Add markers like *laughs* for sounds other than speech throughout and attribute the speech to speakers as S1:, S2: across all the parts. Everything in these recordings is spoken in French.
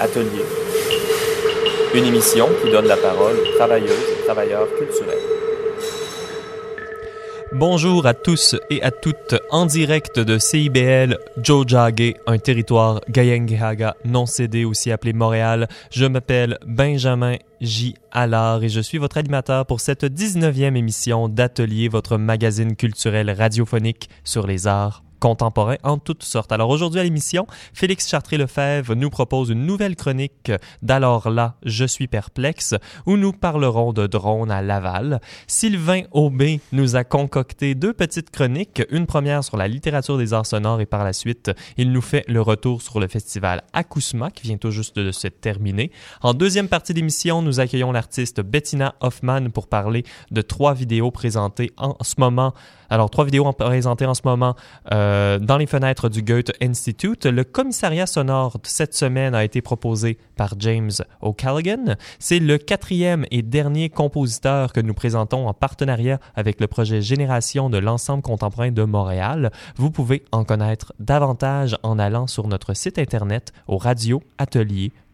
S1: Atelier, une émission qui donne la parole aux travailleuses et travailleurs culturels.
S2: Bonjour à tous et à toutes en direct de CIBL Jojage, un territoire Gayengehaga non cédé aussi appelé Montréal. Je m'appelle Benjamin J. Allard et je suis votre animateur pour cette 19e émission d'Atelier, votre magazine culturel radiophonique sur les arts contemporains en toutes sortes. Alors aujourd'hui à l'émission, Félix Chartré-Lefebvre nous propose une nouvelle chronique d'Alors là, je suis perplexe, où nous parlerons de drones à Laval. Sylvain Aubé nous a concocté deux petites chroniques, une première sur la littérature des arts sonores et par la suite, il nous fait le retour sur le festival Acousma qui vient tout juste de se terminer. En deuxième partie d'émission, nous accueillons l'artiste Bettina Hoffman pour parler de trois vidéos présentées en ce moment alors, trois vidéos présentées en ce moment euh, dans les fenêtres du Goethe Institute. Le commissariat sonore de cette semaine a été proposé par James O'Callaghan. C'est le quatrième et dernier compositeur que nous présentons en partenariat avec le projet Génération de l'ensemble contemporain de Montréal. Vous pouvez en connaître davantage en allant sur notre site internet au radioatelier.com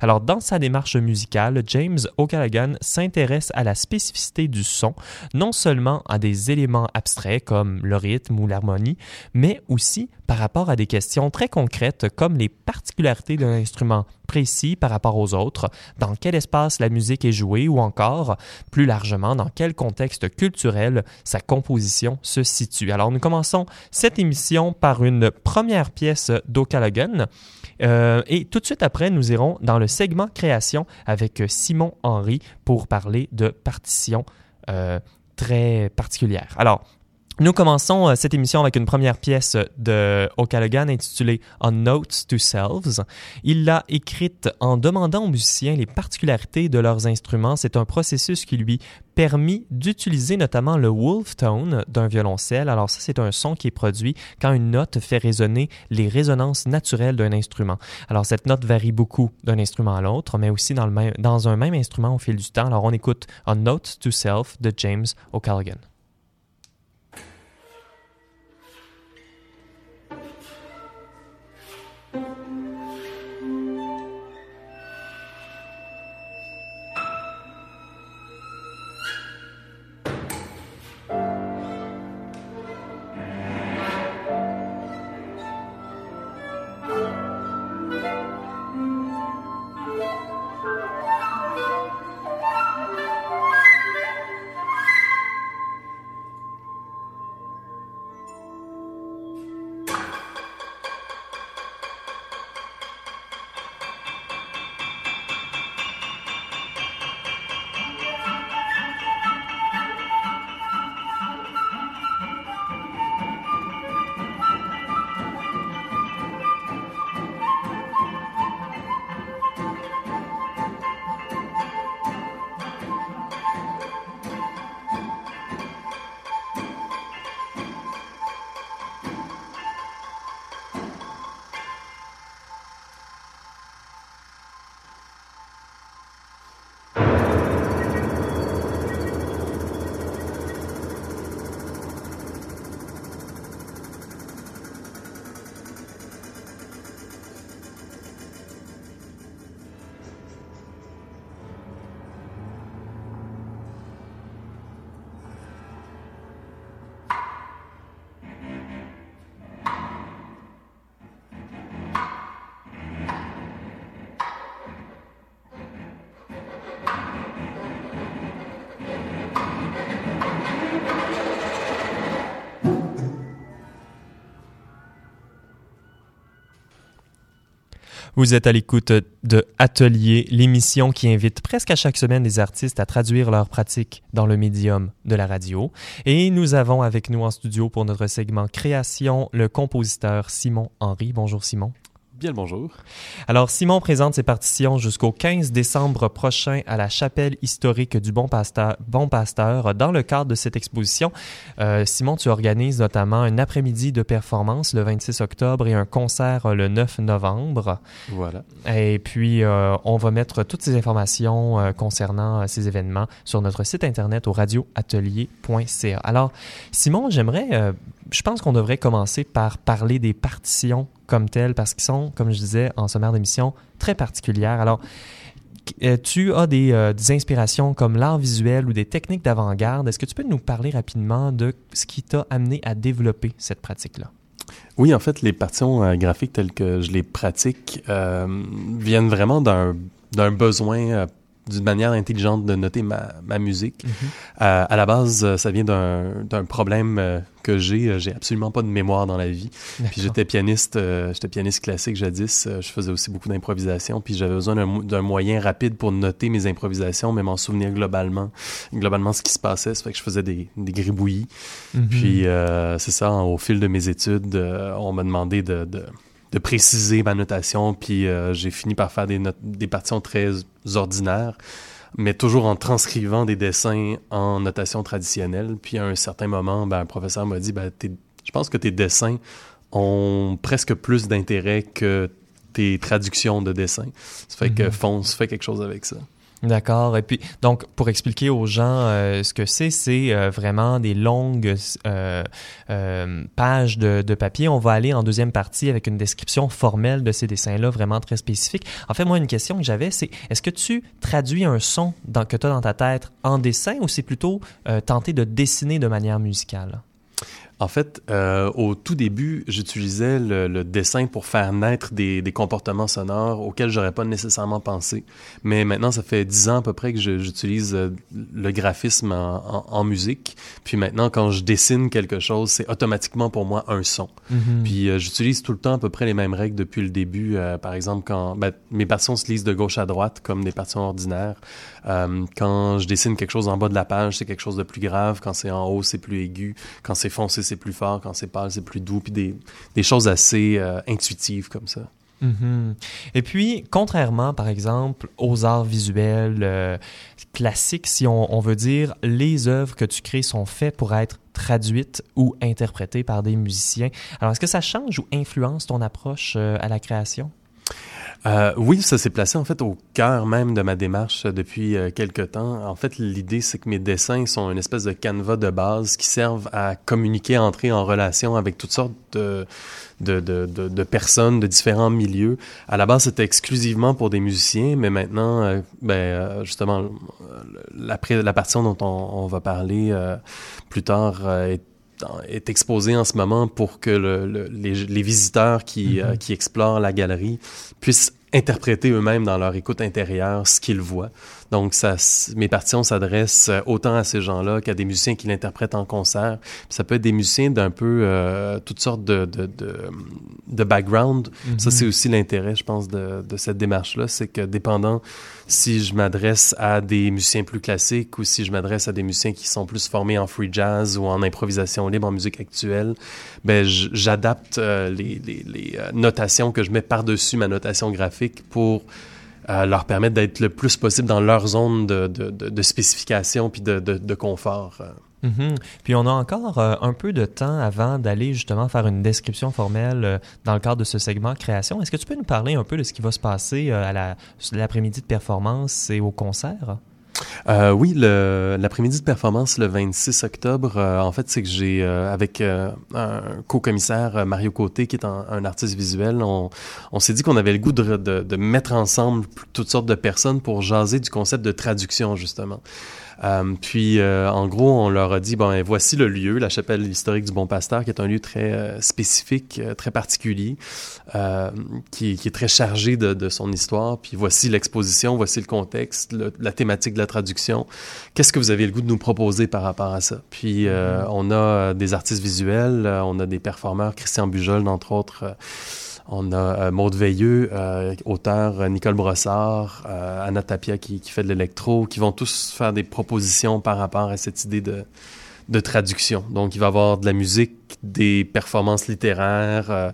S2: alors, dans sa démarche musicale, James O'Callaghan s'intéresse à la spécificité du son, non seulement à des éléments abstraits comme le rythme ou l'harmonie, mais aussi par rapport à des questions très concrètes comme les particularités d'un instrument précis par rapport aux autres, dans quel espace la musique est jouée ou encore, plus largement, dans quel contexte culturel sa composition se situe. Alors nous commençons cette émission par une première pièce d'Ocallaghan euh, et tout de suite après, nous irons dans le segment création avec Simon Henry pour parler de partitions euh, très particulières. Alors, nous commençons euh, cette émission avec une première pièce de O'Callaghan intitulée On Notes to Selves. Il l'a écrite en demandant aux musiciens les particularités de leurs instruments. C'est un processus qui lui permis d'utiliser notamment le wolf tone d'un violoncelle. Alors ça, c'est un son qui est produit quand une note fait résonner les résonances naturelles d'un instrument. Alors cette note varie beaucoup d'un instrument à l'autre, mais aussi dans, un même instrument au fil du temps. Alors on écoute On Notes to Self de James O'Callaghan. Vous êtes à l'écoute de Atelier, l'émission qui invite presque à chaque semaine des artistes à traduire leurs pratiques dans le médium de la radio. Et nous avons avec nous en studio pour notre segment création le compositeur Simon Henry. Bonjour Simon
S3: bonjour.
S2: Alors, Simon présente ses partitions jusqu'au 15 décembre prochain à la chapelle historique du Bon Pasteur. Bon Pasteur. Dans le cadre de cette exposition, euh, Simon, tu organises notamment un après-midi de performance le 26 octobre et un concert le 9 novembre.
S3: Voilà.
S2: Et puis, euh, on va mettre toutes ces informations euh, concernant ces événements sur notre site internet au radioatelier.ca. Alors, Simon, j'aimerais, je pense qu'on devrait commencer par parler des partitions comme telles parce qu'ils sont, comme je disais en sommaire d'émission, très particulières. Alors, euh, tu as des, euh, des inspirations comme l'art visuel ou des techniques d'avant-garde. Est-ce que tu peux nous parler rapidement de ce qui t'a amené à développer cette pratique-là?
S3: Oui, en fait, les partitions euh, graphiques telles que je les pratique viennent vraiment d'un besoin d'une manière intelligente de noter ma, ma musique.
S2: Mhm.
S3: Euh, à la base, euh, ça vient d'un problème euh, que j'ai. J'ai absolument pas de mémoire dans la vie. Puis j'étais pianiste, euh, j'étais pianiste classique jadis. Je faisais aussi beaucoup d'improvisation. Puis j'avais besoin d'un mo- d'un moyen rapide pour noter mes improvisations, mais m'en souvenir globalement, globalement ce qui se passait. Ça fait que je faisais des, des gribouillis.
S2: Mhm.
S3: Puis euh, c'est ça, au fil de mes études, on m'a demandé de, de, de préciser ma notation, puis euh, j'ai fini par faire des, des partitions très ordinaires, mais toujours en transcrivant des dessins en notation traditionnelle. Puis à un certain moment, ben, un professeur m'a dit, ben, je pense que tes dessins ont presque plus d'intérêt que tes traductions de dessins. Ça fait que
S2: Mhm.
S3: fonce, fais quelque chose avec ça.
S2: D'accord. Et puis, donc, pour expliquer aux gens euh, ce que c'est, c'est euh, vraiment des longues euh, euh, pages de, de papier. On va aller en deuxième partie avec une description formelle de ces dessins-là, vraiment très spécifique. En fait, moi, une question que j'avais, c'est est-ce que tu traduis un son que tu as dans ta tête en dessin ou c'est plutôt euh, tenter de dessiner de manière musicale?
S3: En fait, euh, au tout début, j'utilisais le, le dessin pour faire naître des, des comportements sonores auxquels j'aurais pas nécessairement pensé. Mais maintenant, ça fait dix ans à peu près que j'utilise euh, le graphisme en, en- en musique. Puis maintenant, quand je dessine quelque chose, c'est automatiquement pour moi un son.
S2: Mhm.
S3: Puis euh, j'utilise tout le temps à peu près les mêmes règles depuis le début. Euh, par exemple, quand ben, mes partitions se lisent de gauche à droite comme des partitions ordinaires. Quand je dessine quelque chose en bas de la page, c'est quelque chose de plus grave. Quand c'est en haut, c'est plus aigu. Quand c'est foncé, c'est plus fort. Quand c'est pâle, c'est plus doux. Puis des, des choses assez euh, intuitives comme ça.
S2: Mhm. Et puis, contrairement, par exemple, aux arts visuels euh, classiques, si on, on veut dire, les œuvres que tu crées sont faites pour être traduites ou interprétées par des musiciens. Alors, est-ce que ça change ou influence ton approche euh, à la création?
S3: Euh, oui, ça s'est placé en fait au cœur même de ma démarche euh, depuis euh, quelque temps. En fait, l'idée, c'est que mes dessins sont une espèce de canevas de base qui servent à communiquer, entrer en relation avec toutes sortes de, de, de, de, personnes de différents milieux. À la base, c'était exclusivement pour des musiciens, mais maintenant, euh, ben, euh, justement, la, la partition dont on, on va parler euh, plus tard est est exposée en ce moment pour que le, le- les, les visiteurs qui,
S2: Mhm.
S3: euh, qui explorent la galerie puissent interpréter eux-mêmes dans leur écoute intérieure ce qu'ils voient. Donc, ça, mes partitions s'adressent euh, autant à ces gens-là qu'à des musiciens qui l'interprètent en concert. Ça peut être des musiciens d'un peu euh, toutes sortes de, de, de, de background. Ça, c'est aussi l'intérêt, je pense, de, de cette démarche-là. C'est que dépendant si je m'adresse à des musiciens plus classiques ou si je m'adresse à des musiciens qui sont plus formés en free jazz ou en improvisation libre, en musique actuelle, ben j'adapte euh, les, les, les notations que je mets par-dessus ma notation graphique pour euh, leur permettre d'être le plus possible dans leur zone de, spécification puis de, confort. euh.
S2: Mhm. Puis on a encore euh, un peu de temps avant d'aller justement faire une description formelle dans le cadre de ce segment création. Est-ce que tu peux nous parler un peu de ce qui va se passer à la- l'après-midi de performance et au concert?
S3: Euh, oui, l'après-midi de performance le 26 octobre, euh, en fait, c'est que j'ai, euh, avec euh, un co-commissaire, euh, Mario Côté, qui est un, un artiste visuel, on, on s'est dit qu'on avait le goût de, de, de mettre ensemble toutes sortes de personnes pour jaser du concept de traduction, justement. Euh, puis, euh, en gros, on leur a dit, bon, et voici le lieu, la chapelle historique du Bon Pasteur, qui est un lieu très euh, spécifique, euh, très particulier, euh, qui, qui est très chargé de, de son histoire. Puis voici l'exposition, voici le contexte, le- la thématique de la traduction. Qu'est-ce que vous avez le goût de nous proposer par rapport à ça? Puis, euh, on a des artistes visuels, on a des performeurs, Christian Bujol, entre autres, on a euh, Maude Veilleux, euh, auteur euh, Nicole Brossard, Anna Tapia qui, qui fait de l'électro, qui vont tous faire des propositions par rapport à cette idée de, de traduction. Donc, il va y avoir de la musique, des performances littéraires, euh,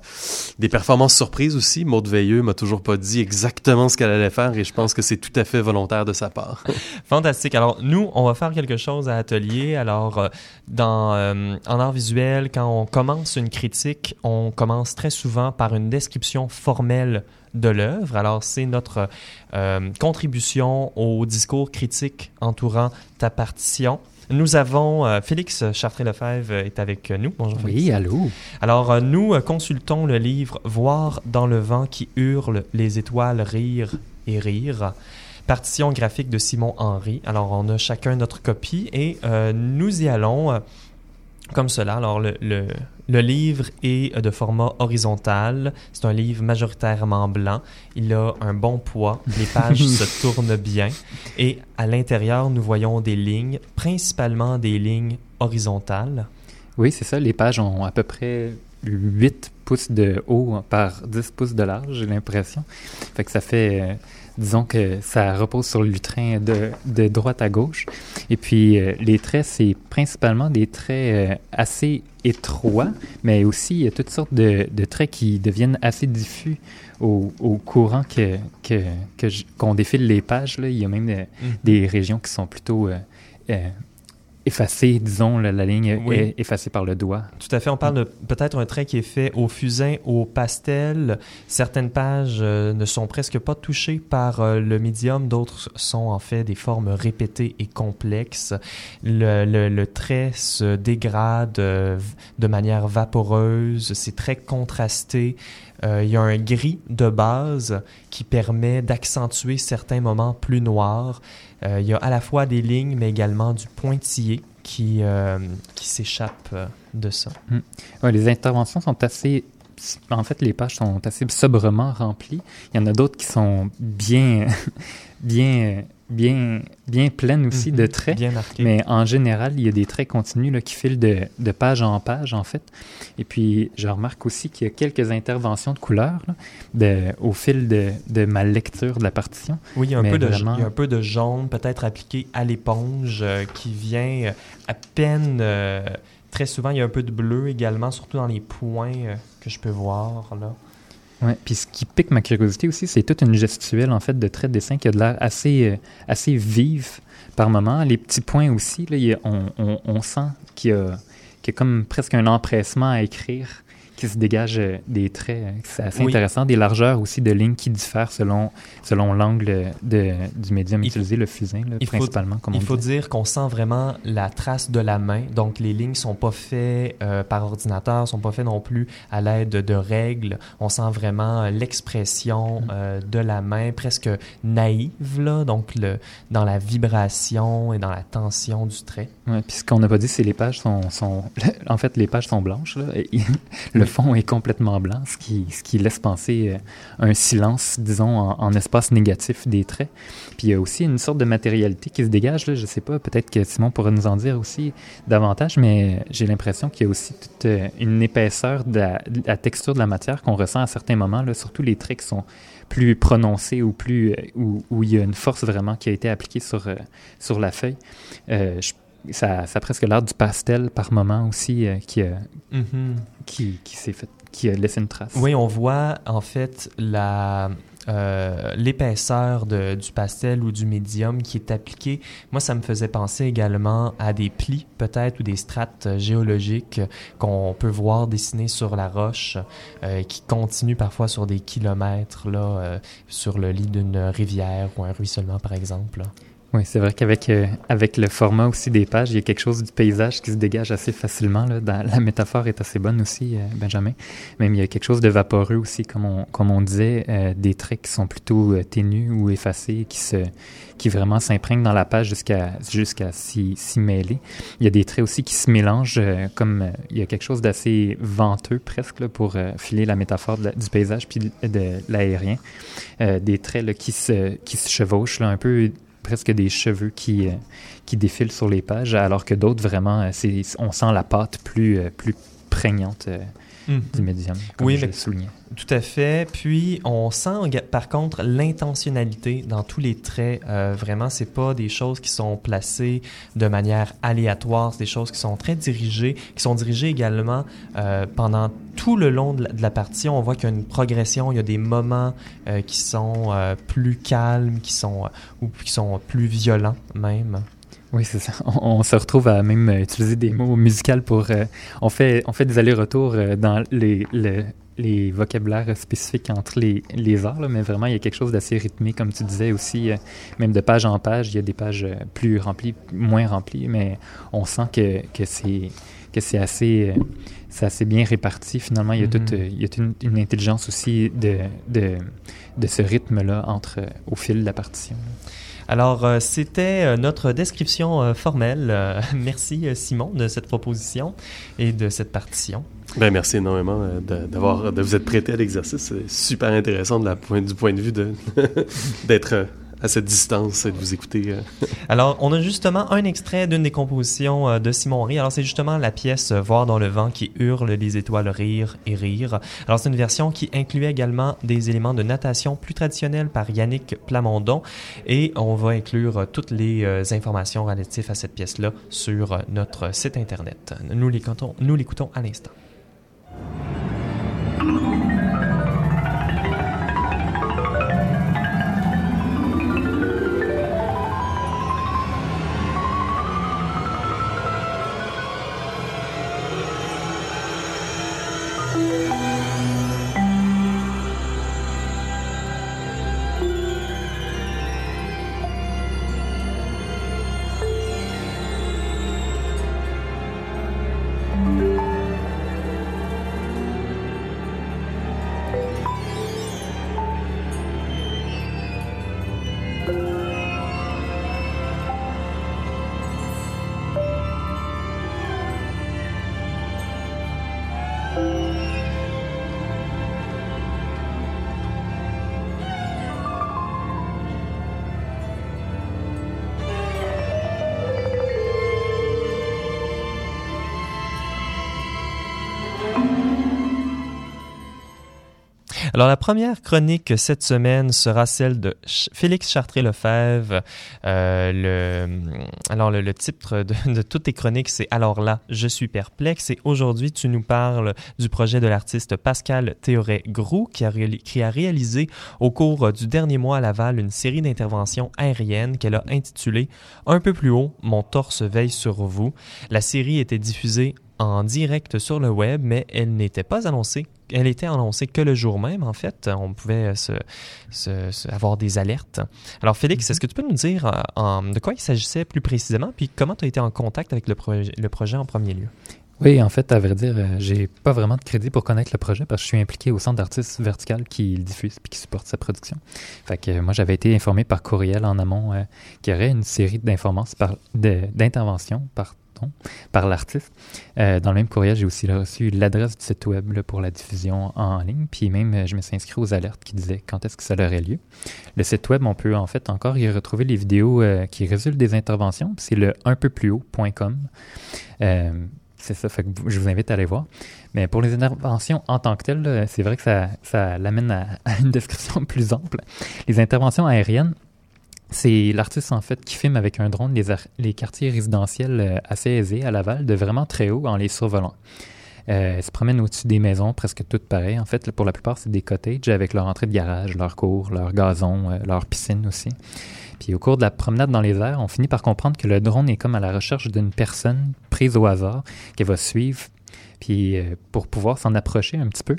S3: des performances surprises aussi. Maude Veilleux m'a toujours pas dit exactement ce qu'elle allait faire et je pense que c'est tout à fait volontaire de sa part. *laughs*
S2: Fantastique. Alors, nous, on va faire quelque chose à Atelier. Alors, euh, dans, euh, en art visuel, quand on commence une critique, on commence très souvent par une description formelle de l'œuvre. Alors, c'est notre contribution au discours critique entourant ta partition. Nous avons euh, Félix Chartré-Lefebvre est avec nous. Bonjour Félix.
S4: Oui, allô.
S2: Alors, euh, nous euh, consultons le livre Voir dans le vent qui hurle, les étoiles rire et rire. Partition graphique de Simon Henry. Alors, on a chacun notre copie et nous y allons comme cela. Alors, le, le, le livre est de format horizontal. C'est un livre majoritairement blanc. Il a un bon poids. Les pages *laughs* se tournent bien. Et à l'intérieur, nous voyons des lignes, principalement des lignes horizontales.
S4: Oui, c'est ça. Les pages ont à peu près 8 pouces de haut par 10 pouces de large, j'ai l'impression. Fait que ça fait, euh, disons que ça repose sur le lutrin de, de droite à gauche. Et puis, euh, les traits, c'est principalement des traits euh, assez étroits, mais aussi il y a toutes sortes de, de traits qui deviennent assez diffus au, au courant que, que, qu'on défile les pages. Là. Il y a même euh, des régions qui sont plutôt effacées, disons, la ligne
S2: Oui.
S4: est effacée par le doigt.
S2: Tout à fait. On parle de peut-être un trait qui est fait au fusain, au pastel. Certaines pages euh, ne sont presque pas touchées par euh, le médium, d'autres sont en fait des formes répétées et complexes. Le, le- le trait se dégrade euh, de manière vaporeuse, c'est très contrasté. Il y a un gris de base qui permet d'accentuer certains moments plus noirs. Euh, il y a à la fois des lignes, mais également du pointillé qui, euh, qui s'échappe euh, de ça.
S4: Ouais, les interventions sont assez. En fait, les pages sont assez sobrement remplies. Il y en a d'autres qui sont bien, *laughs* bien, bien, bien pleines aussi de
S2: Mhm.
S4: traits.
S2: Bien.
S4: Mais en général, il y a des traits continus là, qui filent de, de page en page, en fait. Et puis, je remarque aussi qu'il y a quelques interventions de couleurs là, de- au fil de, de ma lecture de la partition.
S2: oui, il y, a un peu de,
S4: vraiment-
S2: il y a un peu de jaune, peut-être appliqué à l'éponge, euh, qui vient euh, à peine. euh, très souvent, il y a un peu de bleu également, surtout dans les points euh, que je peux voir. là.
S4: Ouais. Puis ce qui pique ma curiosité aussi, c'est toute une gestuelle en fait de traits de dessin qui a de l'air assez, euh, assez vive par moment. Les petits points aussi, là, a- on, on- on sent qu'il y, qu'il y a comme presque un empressement à écrire qui se dégage euh, des traits. C'est assez
S2: Oui.
S4: intéressant. Des largeurs aussi de lignes qui diffèrent selon, selon l'angle de, du médium
S2: Il-
S4: utilisé, le fusain, là,
S2: il faut-
S4: principalement, comme on
S2: Il faut dire qu'on sent vraiment la trace de la main. Donc, les lignes sont pas faites euh, par ordinateur, sont pas faites non plus à l'aide de règles. On sent vraiment euh, l'expression
S4: Mm.
S2: euh, de la main, presque naïve, là, donc le, dans la vibration et dans la tension du trait.
S4: Ouais, puis ce qu'on n'a pas dit, c'est les pages sont, sont... *laughs* En fait, les pages sont blanches. Là, et *laughs* le fond est complètement blanc, ce qui, ce qui laisse penser euh, un silence, disons, en, espace négatif des traits. Puis il y a aussi une sorte de matérialité qui se dégage. Là, je sais pas, peut-être que Simon pourrait nous en dire aussi davantage, mais j'ai l'impression qu'il y a aussi toute euh, une épaisseur de la, texture de la matière qu'on ressent à certains moments, là, surtout les traits qui sont plus prononcés ou plus euh, où, il y a une force vraiment qui a été appliquée sur, sur la feuille. Ça, ça a presque l'air du pastel par moment aussi euh, qui, a- qui, qui s'est fait, qui a laissé une trace.
S2: Oui, on voit en fait la euh, l'épaisseur du pastel ou du médium qui est appliqué. Moi, ça me faisait penser également à des plis peut-être ou des strates euh, géologiques qu'on peut voir dessinées sur la roche euh, qui continuent parfois sur des kilomètres là, euh, sur le lit d'une rivière ou un ruissellement par exemple.
S4: Oui, c'est vrai qu'avec euh, avec le format aussi des pages, il y a quelque chose du paysage qui se dégage assez facilement. Là. La métaphore est assez bonne aussi, euh, Benjamin. Même il y a quelque chose de vaporeux aussi, comme on, comme on disait, euh, des traits qui sont plutôt euh, ténus ou effacés, qui se qui vraiment s'imprègnent dans la page jusqu'à jusqu'à s'y s'y mêler. Il y a des traits aussi qui se mélangent, euh, comme il y a quelque chose d'assez venteux presque là, pour filer la métaphore du paysage puis de, de l'aérien. Des traits là, qui se qui se chevauchent là, un peu presque des cheveux qui, euh, qui défilent sur les pages, alors que d'autres, vraiment, euh, on sent la pâte plus, euh, plus prégnante du médium, comme
S2: Oui,
S4: je
S2: mais-. Tout à fait. Puis on sent par contre l'intentionnalité dans tous les traits. Euh, vraiment, c'est pas des choses qui sont placées de manière aléatoire. C'est des choses qui sont très dirigées, qui sont dirigées également euh, pendant tout le long de la, de la partie. On voit qu'il y a une progression. Il y a des moments euh, qui sont euh, plus calmes, qui sont ou qui sont plus violents même.
S4: Oui, c'est ça. *laughs* On, on se retrouve à même utiliser des mots musicaux pour... euh, on, fait, on fait des allers-retours euh, dans les, le- les vocabulaires spécifiques entre les, les arts, là, mais vraiment, il y a quelque chose d'assez rythmé, comme tu disais aussi, euh, même de page en page, il y a des pages plus remplies, moins remplies, mais on sent que, que c'est que c'est assez, euh, c'est assez bien réparti. Finalement, il y a, toute,
S2: Mhm.
S4: il y a une, une intelligence aussi de, de, de ce rythme-là entre, au fil de la partition.
S2: Alors, euh, c'était euh, notre description euh, formelle. *laughs* Merci, Simon, de cette proposition et de cette partition.
S3: Ben, merci énormément de, d'avoir, de vous être prêté à l'exercice. C'est super intéressant du point de vue *laughs* d'être à cette distance de vous écouter. euh. *laughs*
S2: Alors, on a justement un extrait d'une des compositions euh, de Simon Rie. Alors, c'est justement la pièce euh, Voir dans le vent qui hurle les étoiles rire et rire. Alors, c'est une version qui incluait également des éléments de natation plus traditionnels par Yannick Plamondon. Et on va inclure toutes les informations relatives à cette pièce-là sur notre site Internet. Nous l'écoutons à l'instant. Alors, la première chronique cette semaine sera celle de Félix Chartré-Lefebvre. Euh, le, alors, le, titre de, toutes tes chroniques, c'est Alors là, je suis perplexe. Et aujourd'hui, tu nous parles du projet de l'artiste Pascal Théoret-Groux, qui qui a réalisé au cours du dernier mois à Laval une série d'interventions aériennes qu'elle a intitulée Un peu plus haut, mon torse veille sur vous. La série était diffusée en direct sur le web, mais elle n'était pas annoncée. Elle était annoncée que le jour même, en fait. On pouvait se, se- se- avoir des alertes. Alors, Félix, est-ce que tu peux nous dire euh, en- de quoi il s'agissait plus précisément, puis comment tu as été en contact avec le, projet- le projet en premier lieu?
S4: Oui, en fait, à vrai dire, euh, j'ai pas vraiment de crédit pour connaître le projet parce que je suis impliqué au centre d'artistes vertical qui le diffuse puis qui supporte sa production. Fait que euh, moi, j'avais été informé par courriel en amont euh, qu'il y aurait une série d'informations par d'interventions par l'artiste. Euh, dans le même courriel, j'ai aussi reçu l'adresse du site web pour la diffusion en ligne. Puis même, euh, je me suis inscrit aux alertes qui disaient quand est-ce que ça aurait lieu. Le site web, on peut en fait encore y retrouver les vidéos euh, qui résultent des interventions. C'est le un peu plus haut.com. Euh, c'est ça, je vous invite à aller voir. Mais pour les interventions en tant que telles, c'est vrai que ça, ça l'amène *laughs* à une description plus ample. Les interventions aériennes, c'est l'artiste en fait qui filme avec un drone les, les quartiers résidentiels euh, assez aisés à Laval de vraiment très haut en les survolant. Euh, elle se promène au-dessus des maisons, presque toutes pareilles. En fait, pour la plupart, c'est des cottages avec leur entrée de garage, leur cour, leur gazon, euh, leur piscine aussi. Puis au cours de la promenade dans les airs, on finit par comprendre que le drone est comme à la recherche d'une personne prise au hasard qu'elle va suivre puis euh, pour pouvoir s'en approcher un petit peu,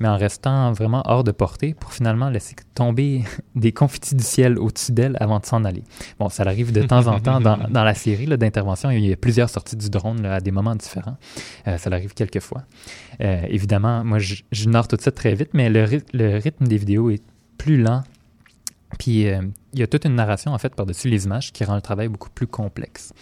S4: mais en restant vraiment hors de portée pour finalement laisser tomber *laughs* des confitis du ciel au-dessus d'elle avant de s'en aller. Bon, ça arrive de temps en temps dans, *laughs* dans la série d'intervention, il y a plusieurs sorties du drone là, à des moments différents. Euh, ça arrive quelques fois. Euh, évidemment, moi, narre tout ça très vite, mais le, ry- le rythme des vidéos est plus lent. Puis il y a toute une narration en fait par-dessus les images qui rend le travail beaucoup plus complexe.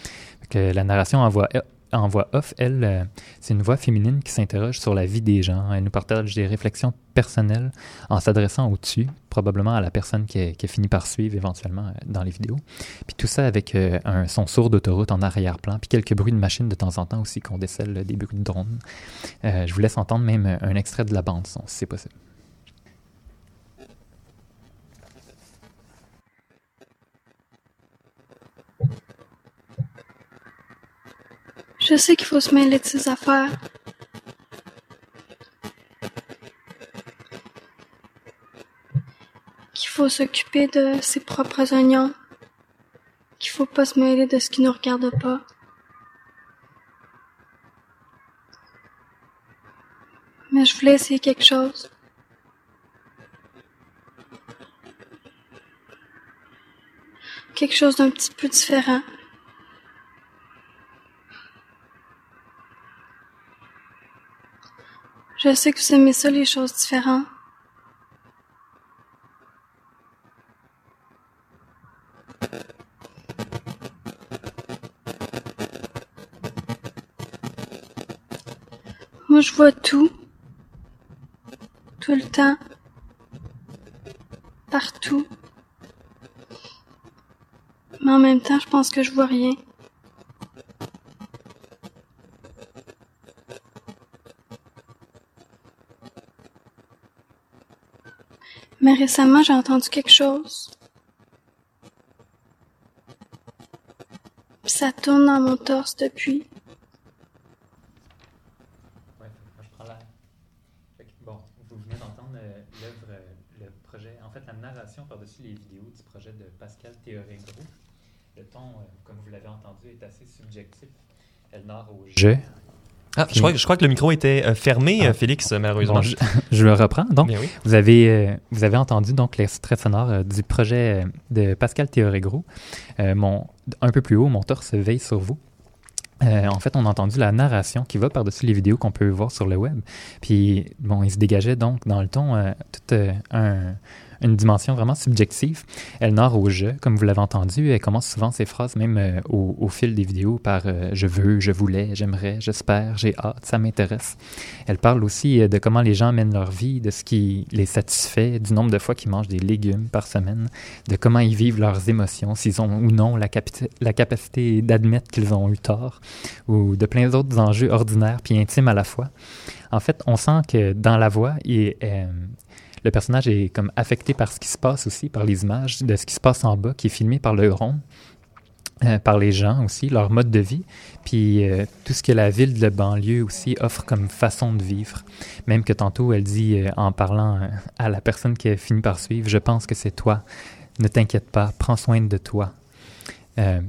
S4: Que la narration en voix, en voix off, elle, euh, c'est une voix féminine qui s'interroge sur la vie des gens. Elle nous partage des réflexions personnelles en s'adressant au-dessus, probablement à la personne qui a, qui a fini par suivre éventuellement euh, dans les vidéos. Puis tout ça avec euh, un son sourd d'autoroute en arrière-plan, puis quelques bruits de machine de temps en temps aussi qu'on décèle des bruits de drone. Euh, je vous laisse entendre même un extrait de la bande son, si c'est possible.
S5: Je sais qu'il faut se mêler de ses affaires. Qu'il faut s'occuper de ses propres oignons. Qu'il faut pas se mêler de ce qui nous regarde pas. Mais je voulais essayer quelque chose. Quelque chose d'un petit peu différent. Je sais que vous aimez ça, les choses différentes. Moi, je vois tout. Tout le temps. Partout. Mais en même temps, je pense que je vois rien. Mais récemment, j'ai entendu quelque chose. Puis ça tourne dans mon torse depuis.
S4: Ouais, je prends. Fait que, Bon, vous venez d'entendre euh, l'œuvre, euh, le projet, en fait, la narration par-dessus les vidéos du projet de Pascal Théoré-Gros. Le ton, euh, comme vous l'avez entendu, est assez subjectif. Elle narre au jeu.
S2: Ah, je crois, je crois que le micro était euh, fermé,
S4: Ah.
S2: euh, Félix, malheureusement.
S4: Bon, je, *laughs* je le reprends. Donc,
S2: oui.
S4: Vous avez, euh, vous avez entendu donc l'extrait sonore euh, du projet euh, de Pascal Théoré-Gros. Euh, mon, un peu plus haut, mon torse veille sur vous. Euh, en fait, on a entendu la narration qui va par-dessus les vidéos qu'on peut voir sur le web. Puis, bon, il se dégageait donc dans le ton euh, euh, un- une dimension vraiment subjective. Elle narre au jeu, comme vous l'avez entendu. Elle commence souvent ses phrases, même euh, au, fil des vidéos, par euh, je veux, je voulais, j'aimerais, j'espère, j'ai hâte, ça m'intéresse. Elle parle aussi euh, de comment les gens mènent leur vie, de ce qui les satisfait, du nombre de fois qu'ils mangent des légumes par semaine, de comment ils vivent leurs émotions, s'ils ont ou non la capacité d'admettre qu'ils ont eu tort, ou de plein d'autres enjeux ordinaires puis intimes à la fois. En fait, on sent que dans la voix, il, euh, le personnage est comme affecté par ce qui se passe aussi, par les images de ce qui se passe en bas, qui est filmé par le drone. euh, par les gens aussi, leur mode de vie, puis euh, tout ce que la ville de banlieue aussi offre comme façon de vivre. Même que tantôt, elle dit, euh, en parlant à la personne qui a fini par suivre, je pense que c'est toi, ne t'inquiète pas, prends soin de toi.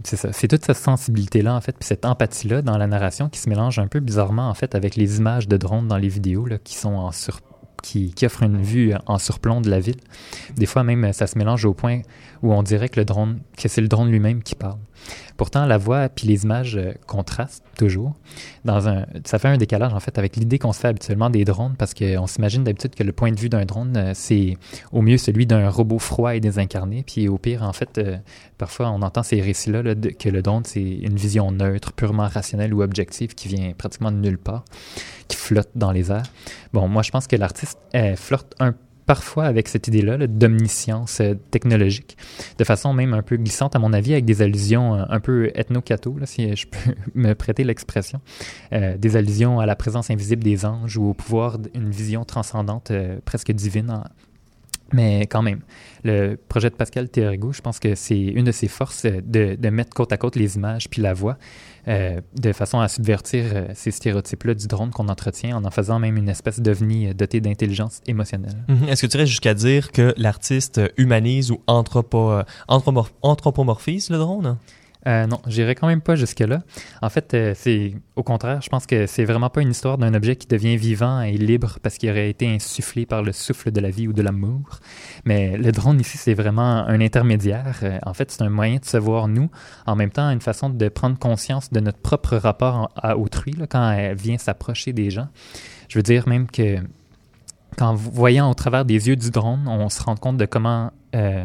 S4: C'est ça, c'est toute cette sensibilité-là, en fait, puis cette empathie-là dans la narration qui se mélange un peu bizarrement, en fait, avec les images de drones dans les vidéos, là, qui sont en sur qui, offrent une vue en surplomb de la ville. Des fois même, ça se mélange au point où on dirait que le que c'est le drone lui-même qui parle. Pourtant, la voix puis les images euh, contrastent toujours. Dans un, ça fait un décalage en fait avec l'idée qu'on se fait habituellement des drones parce qu'on s'imagine d'habitude que le point de vue d'un drone, euh, c'est au mieux celui d'un robot froid et désincarné. Puis au pire, en fait, euh, parfois on entend ces récits-là que le drone, c'est une vision neutre, purement rationnelle ou objective qui vient pratiquement de nulle part, qui flotte dans les airs. Bon, moi je pense que l'artiste flirte un parfois avec cette idée-là là, d'omniscience euh, technologique, de façon même un peu glissante à mon avis, avec des allusions euh, un peu ethno-catho, là, si je peux *laughs* me prêter l'expression, Euh, des allusions à la présence invisible des anges ou au pouvoir d'une vision transcendante presque divine. Mais quand même, le projet de Pascal Thérégo, je pense que c'est une de ses forces euh, de, mettre côte à côte les images puis la voix, euh, de façon à subvertir euh, ces stéréotypes-là du drone qu'on entretient en en faisant même une espèce d'ovni doté d'intelligence émotionnelle.
S2: Mhm. Est-ce que tu irais jusqu'à dire que l'artiste humanise ou anthropo, anthropomor- anthropomorphise le drone?
S4: Euh, non, j'irai quand même pas jusque-là. En fait, euh, c'est au contraire, je pense que c'est vraiment pas une histoire d'un objet qui devient vivant et libre parce qu'il aurait été insufflé par le souffle de la vie ou de l'amour. Mais le drone ici, c'est vraiment un intermédiaire. Euh, en fait, c'est un moyen de se voir nous, en même temps une façon de prendre conscience de notre propre rapport à autrui quand elle vient s'approcher des gens. Je veux dire même que qu'en voyant au travers des yeux du drone, on se rend compte de comment euh,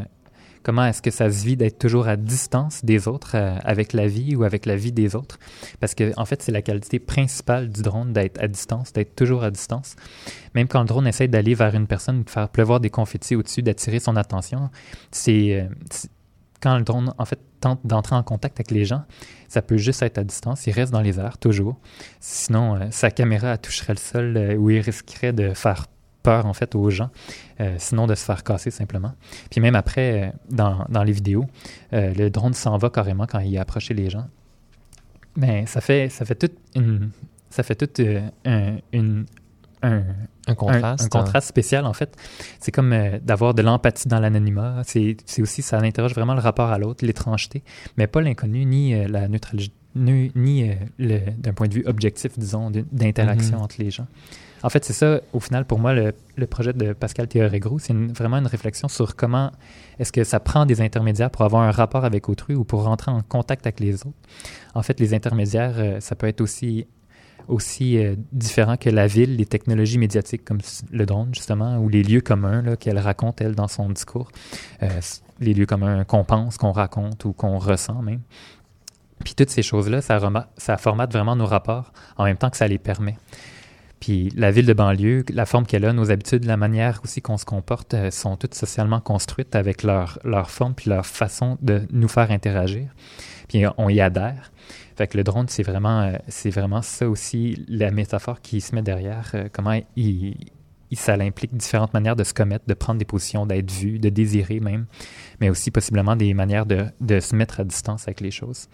S4: comment est-ce que ça se vit d'être toujours à distance des autres euh, avec la vie ou avec la vie des autres? Parce que en fait c'est la qualité principale du drone d'être à distance d'être toujours à distance. Même quand le drone essaie d'aller vers une personne de faire pleuvoir des confettis au-dessus d'attirer son attention c'est euh, quand le drone en fait tente d'entrer en contact avec les gens ça peut juste être à distance il reste dans les airs toujours. Sinon euh, sa caméra toucherait le sol où il risquerait de faire peur en fait aux gens euh, sinon de se faire casser simplement puis même après, euh, dans, dans les vidéos, euh, le drone s'en va carrément quand il a approché les gens. Mais ça fait, ça fait toute une, ça fait toute un, une, un,
S2: Un contraste.
S4: un, un contraste spécial en fait. C'est comme euh, d'avoir de l'empathie dans l'anonymat. C'est c'est aussi, ça interroge vraiment le rapport à l'autre, l'étrangeté, mais pas l'inconnu ni euh, la neutralité, ni, euh, d'un point de vue objectif, disons, d'interaction
S2: Mhm.
S4: entre les gens. En fait, c'est ça, au final, pour moi, le, projet de Pascal Théorégro, c'est vraiment une réflexion sur comment est-ce que ça prend des intermédiaires pour avoir un rapport avec autrui ou pour rentrer en contact avec les autres. En fait, les intermédiaires, euh, ça peut être aussi aussi euh, différent que la ville, les technologies médiatiques comme le drone, justement, ou les lieux communs qu'elle raconte, elle, dans son discours. Euh, les lieux communs qu'on pense, qu'on raconte ou qu'on ressent même. Puis toutes ces choses-là, ça, ça formate vraiment nos rapports en même temps que ça les permet. Puis la ville de banlieue, la forme qu'elle a, nos habitudes, la manière aussi qu'on se comporte, euh, sont toutes socialement construites avec leur, leur forme puis leur façon de nous faire interagir. Puis on y adhère. Fait que le drone, c'est vraiment, euh, c'est vraiment ça aussi, la métaphore qui se met derrière, euh, comment il, ça implique différentes manières de se commettre, de prendre des positions, d'être vu, de désirer même, mais aussi possiblement des manières de, se mettre à distance avec les choses.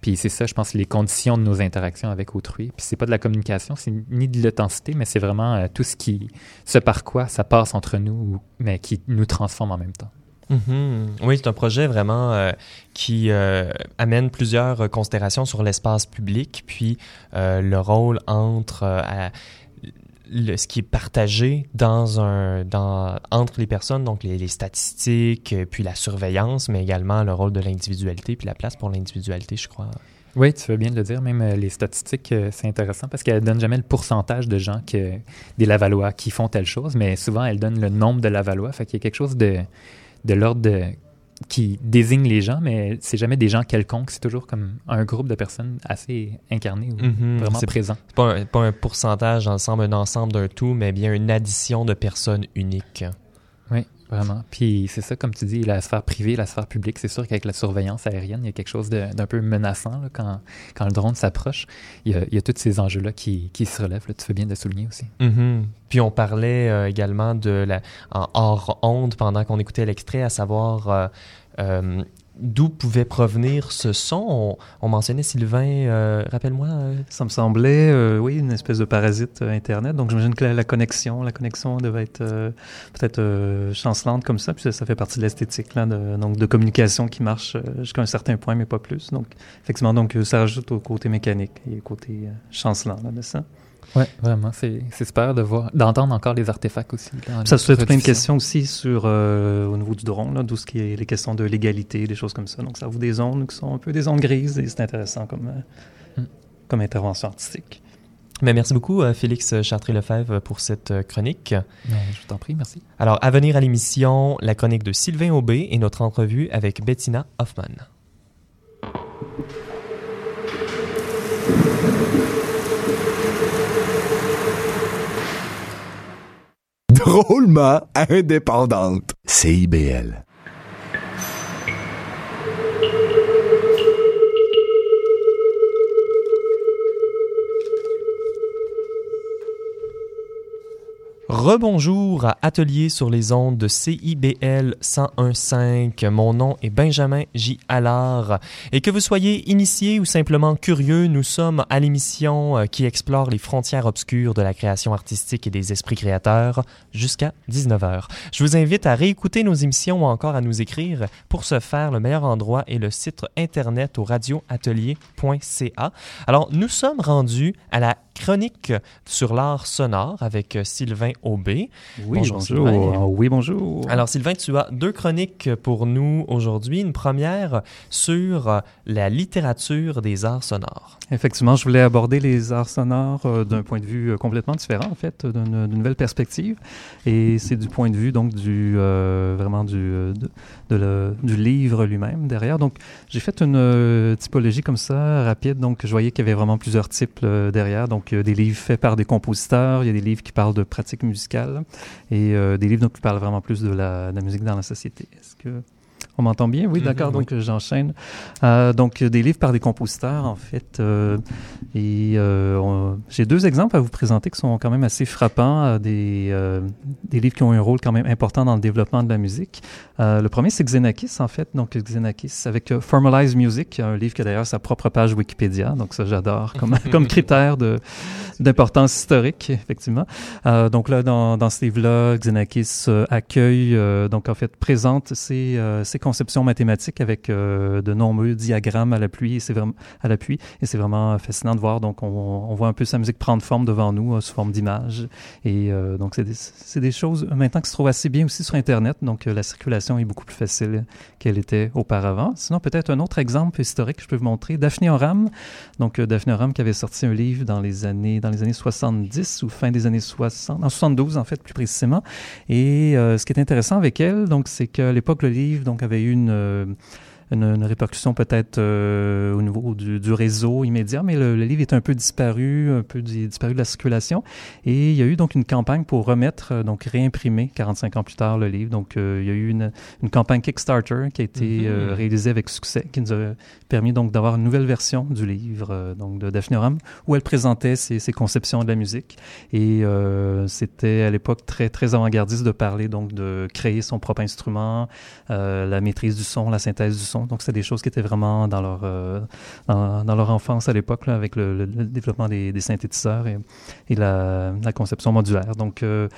S4: Puis c'est ça, je pense, les conditions de nos interactions avec autrui. Puis c'est pas de la communication, c'est ni de l'authenticité, mais c'est vraiment euh, tout ce qui, ce par quoi ça passe entre nous, mais qui nous transforme en même temps.
S2: Mm-hmm. Oui, c'est un projet vraiment euh, qui euh, amène plusieurs considérations sur l'espace public, puis le rôle entre ce qui est partagé dans un, dans, entre les personnes, donc les, statistiques, euh, puis la surveillance, mais également le rôle de l'individualité, puis la place pour l'individualité, je crois.
S4: Oui, tu fais bien le dire. Même euh, les statistiques, euh, c'est intéressant parce qu'elles ne donnent jamais le pourcentage de gens que, des Lavallois qui font telle chose, mais souvent elles donnent le nombre de Lavallois. Fait qu'il y a quelque chose de, de l'ordre de qui désigne les gens, mais c'est jamais des gens quelconques. C'est toujours comme un groupe de personnes assez incarnées ou mhm. vraiment présents.
S2: C'est pas un, pas un pourcentage ensemble, un ensemble d'un tout, mais bien une addition de personnes uniques.
S4: Vraiment. Puis c'est ça, comme tu dis, la sphère privée, la sphère publique, c'est sûr qu'avec la surveillance aérienne, il y a quelque chose d'un peu menaçant quand, quand, le drone s'approche. Il, y a tous ces enjeux-là qui, qui, se relèvent. Tu fais bien de souligner aussi.
S2: Mhm. Puis on parlait euh, également de la en hors onde pendant qu'on écoutait l'extrait, à savoir euh, euh, d'où pouvait provenir ce son? On, mentionnait Sylvain, rappelle-moi.
S6: Ça me semblait, oui, une espèce de parasite Internet. Donc j'imagine que la, connexion, la connexion devait être peut-être chancelante comme ça. Puis ça, fait partie de l'esthétique, là, de, donc de communication qui marche jusqu'à un certain point, mais pas plus. Donc effectivement, donc ça rajoute au côté mécanique et au côté chancelant là, de ça.
S4: Oui, vraiment, c'est super de voir, d'entendre encore les artefacts aussi.
S6: ça soulève plein de questions aussi sur, euh, au niveau du drone, d'où ce qui est les questions de légalité, des choses comme ça. Donc, ça vous des zones qui sont un peu des zones grises et c'est intéressant comme, euh, mm. comme intervention artistique.
S2: Mais merci beaucoup, euh, Félix Chartré-Lefebvre, pour cette chronique.
S4: je t'en prie, merci.
S2: Alors, à venir à l'émission, la chronique de Sylvain Aubé et notre entrevue avec Bettina Hoffman.
S7: Drôlement indépendante. CIBL.
S2: Rebonjour à Atelier sur les ondes de CIBL 101.5. Mon nom est Benjamin J. Allard. Et que vous soyez initié ou simplement curieux, nous sommes à l'émission euh, qui explore les frontières obscures de la création artistique et des esprits créateurs jusqu'à 19h. Je vous invite à réécouter nos émissions ou encore à nous écrire. Pour ce faire, le meilleur endroit est le site internet au radioatelier.ca. Alors, nous sommes rendus à la chronique sur l'art sonore avec Sylvain Aubé.
S6: Oui, bonjour. Oui, bonjour.
S2: Alors, Sylvain, tu as deux chroniques pour nous aujourd'hui. Une première sur la littérature des arts sonores.
S6: Effectivement, je voulais aborder les arts sonores euh, d'un point de vue euh, complètement différent, en fait, d'une nouvelle perspective. Et c'est du point de vue, donc, du, euh, vraiment du, de, du livre lui-même derrière. Donc, j'ai fait une typologie comme ça, rapide. Donc, je voyais qu'il y avait vraiment plusieurs types derrière. Donc, il y a des livres faits par des compositeurs, il y a des livres qui parlent de pratiques musicales et des livres donc, qui parlent vraiment plus de la, de la musique dans la société. Est-ce que on m'entend bien? Oui, mhm, d'accord. donc, j'enchaîne. Euh, donc, des livres par des compositeurs, en fait. Euh, et euh, j'ai deux exemples à vous présenter qui sont quand même assez frappants. Des, des livres qui ont un rôle quand même important dans le développement de la musique. le premier, c'est Xenakis, en fait. Donc, Xenakis avec Formalize Music, un livre qui a d'ailleurs sa propre page Wikipédia. Donc, ça, j'adore *laughs* comme, comme critère de, d'importance historique, effectivement. donc là, dans, dans ce livre-là, Xenakis accueille, donc en fait, présente ses, ses conceptions mathématiques avec de nombreux diagrammes à l'appui. C'est vraiment à l'appui et c'est vraiment fascinant de voir. Donc, on, voit un peu sa musique prendre forme devant nous sous forme d'images. Et donc, c'est des, des, choses maintenant qui se trouvent assez bien aussi sur Internet. Donc, la circulation est beaucoup plus facile qu'elle était auparavant. Sinon, peut-être un autre exemple historique que je peux vous montrer, Daphné Oram. Donc, Daphné Oram qui avait sorti un livre dans les années dans les années 70 ou fin des années 60, en 72 en fait plus précisément. Et euh, ce qui est intéressant avec elle, donc, c'est qu'à l'époque le livre donc avait eu une une, répercussion peut-être euh, au niveau du, du, réseau immédiat, mais le, livre est un peu disparu, un peu disparu de la circulation. Et il y a eu donc une campagne pour remettre, euh, donc réimprimer 45 ans plus tard le livre. Donc euh, il y a eu une, une, campagne Kickstarter qui a été mm-hmm. réalisée avec succès, qui nous a permis donc d'avoir une nouvelle version du livre donc de Daphne Oram, où elle présentait ses, ses, conceptions de la musique. Et c'était à l'époque très très avant-gardiste de parler donc de créer son propre instrument, la maîtrise du son, la synthèse du son donc, c'est des choses qui étaient vraiment dans leur, euh, dans, leur enfance à l'époque, avec le, développement des, synthétiseurs et, et la, la, conception modulaire. Donc, euh,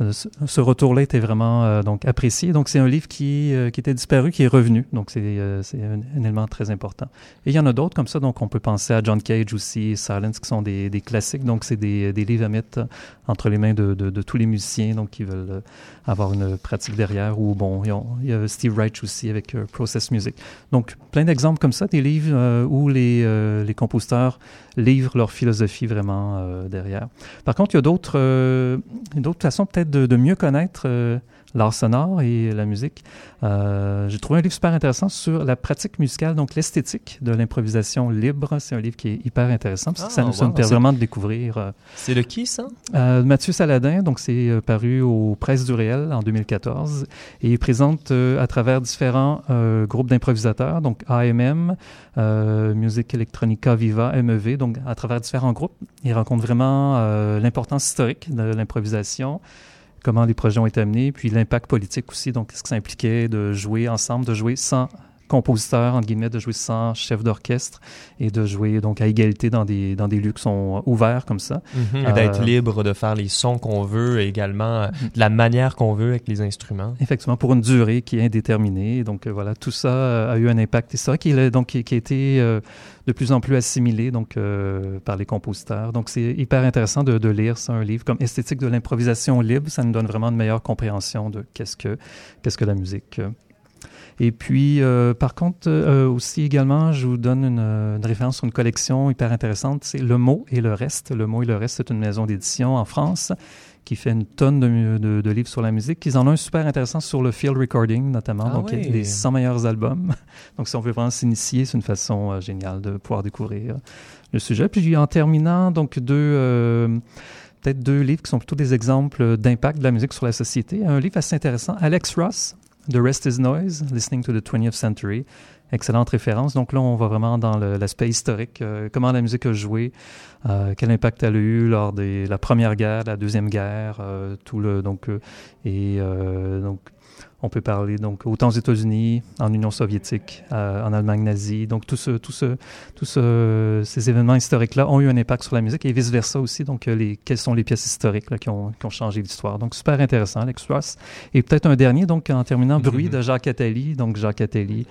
S6: ce retour-là était vraiment euh, donc apprécié. Donc c'est un livre qui, euh, qui était disparu, qui est revenu. Donc c'est c'est un, élément très important. Et il y en a d'autres comme ça. Donc on peut penser à John Cage aussi, Silence, qui sont des, des classiques. Donc c'est des, des, livres à mettre entre les mains de, de, de, tous les musiciens donc qui veulent avoir une pratique derrière. Ou bon, il y a Steve Reich aussi avec Process Music. Donc plein d'exemples comme ça, des livres où les, les compositeurs livrent leur philosophie vraiment derrière. Par contre, il y a d'autres d'autres façons peut-être de, mieux connaître euh, l'art sonore et la musique. Euh, j'ai trouvé un livre super intéressant sur la pratique musicale, donc l'esthétique de l'improvisation libre. C'est un livre qui est hyper intéressant parce que ça, nous, ah, permet vraiment de découvrir. Euh,
S2: c'est de qui ça?
S6: Mathieu Saladin. Donc c'est paru aux Presses du réel en 2014 et il présente à travers différents groupes d'improvisateurs, donc AMM, Musique Electronica Viva, MEV. Donc à travers différents groupes, il rencontre vraiment l'importance historique de l'improvisation comment les projets ont été amenés, puis l'impact politique aussi, donc ce que ça impliquait de jouer ensemble, de jouer sans compositeur, entre guillemets, de jouer sans chef d'orchestre et de jouer donc à égalité dans des, dans des lieux qui sont ouverts comme ça.
S2: Mhm. et d'être euh, libre de faire les sons qu'on veut et également euh, de la manière qu'on veut avec les instruments.
S6: Effectivement, pour une durée qui est indéterminée. Donc euh, voilà, tout ça a eu un impact historique qui, donc, qui, qui a été de plus en plus assimilé donc, par les compositeurs. Donc c'est hyper intéressant de, de lire ça, un livre comme Esthétique de l'improvisation libre. Ça nous donne vraiment une meilleure compréhension de qu'est-ce que, qu'est-ce que la musique. Et puis, euh, par contre, euh, aussi également, je vous donne une, une, référence sur une collection hyper intéressante. C'est Le mot et le reste. Le mot et le reste, c'est une maison d'édition en France qui fait une tonne de, de, de, livres sur la musique. Ils en ont un super intéressant sur le field recording, notamment. Ah donc, les 100 meilleurs albums. *laughs* donc, si on veut vraiment s'initier, c'est une façon euh, géniale de pouvoir découvrir le sujet. Puis, en terminant, donc, deux peut-être deux livres qui sont plutôt des exemples d'impact de la musique sur la société. Un livre assez intéressant, Alex Ross, The Rest is Noise, Listening to the 20th Century. Excellente référence. Donc là, on va vraiment dans l'aspect historique, euh, comment la musique a joué, euh, quel impact elle a eu lors de la Première Guerre, la Deuxième Guerre, euh, tout le donc et donc on peut parler donc autant aux États-Unis, en Union soviétique, euh, en Allemagne nazie. Donc tout ce, tout ce, tout ce, ces événements historiques-là ont eu un impact sur la musique et vice versa aussi. Donc euh, les, quelles sont les pièces historiques là, qui, ont, qui ont changé l'histoire. Donc super intéressant, Alex Ross. Et peut-être un dernier, donc en terminant, Bruit de Jacques Attali. Donc Jacques Attali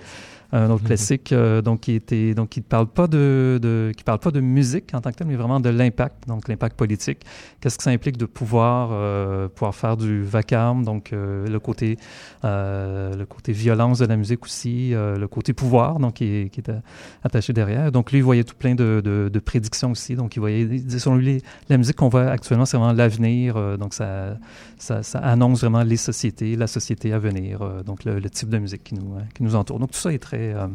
S6: un autre mhm. classique, euh, donc qui était donc qui ne parle pas de, de, qui parle pas de musique en tant que tel, mais vraiment de l'impact, donc l'impact politique. Qu'est-ce que ça implique de pouvoir euh, pouvoir faire du vacarme, donc euh, le côté le côté violence de la musique aussi, le côté pouvoir, donc qui est, qui est attaché derrière. Donc lui, il voyait tout plein de, de, de prédictions aussi, donc il voyait, selon lui, la musique qu'on voit actuellement, c'est vraiment l'avenir, donc ça, ça, ça annonce vraiment les sociétés, la société à venir, donc le, le, type de musique qui nous qui nous entoure. Donc tout ça est très euh,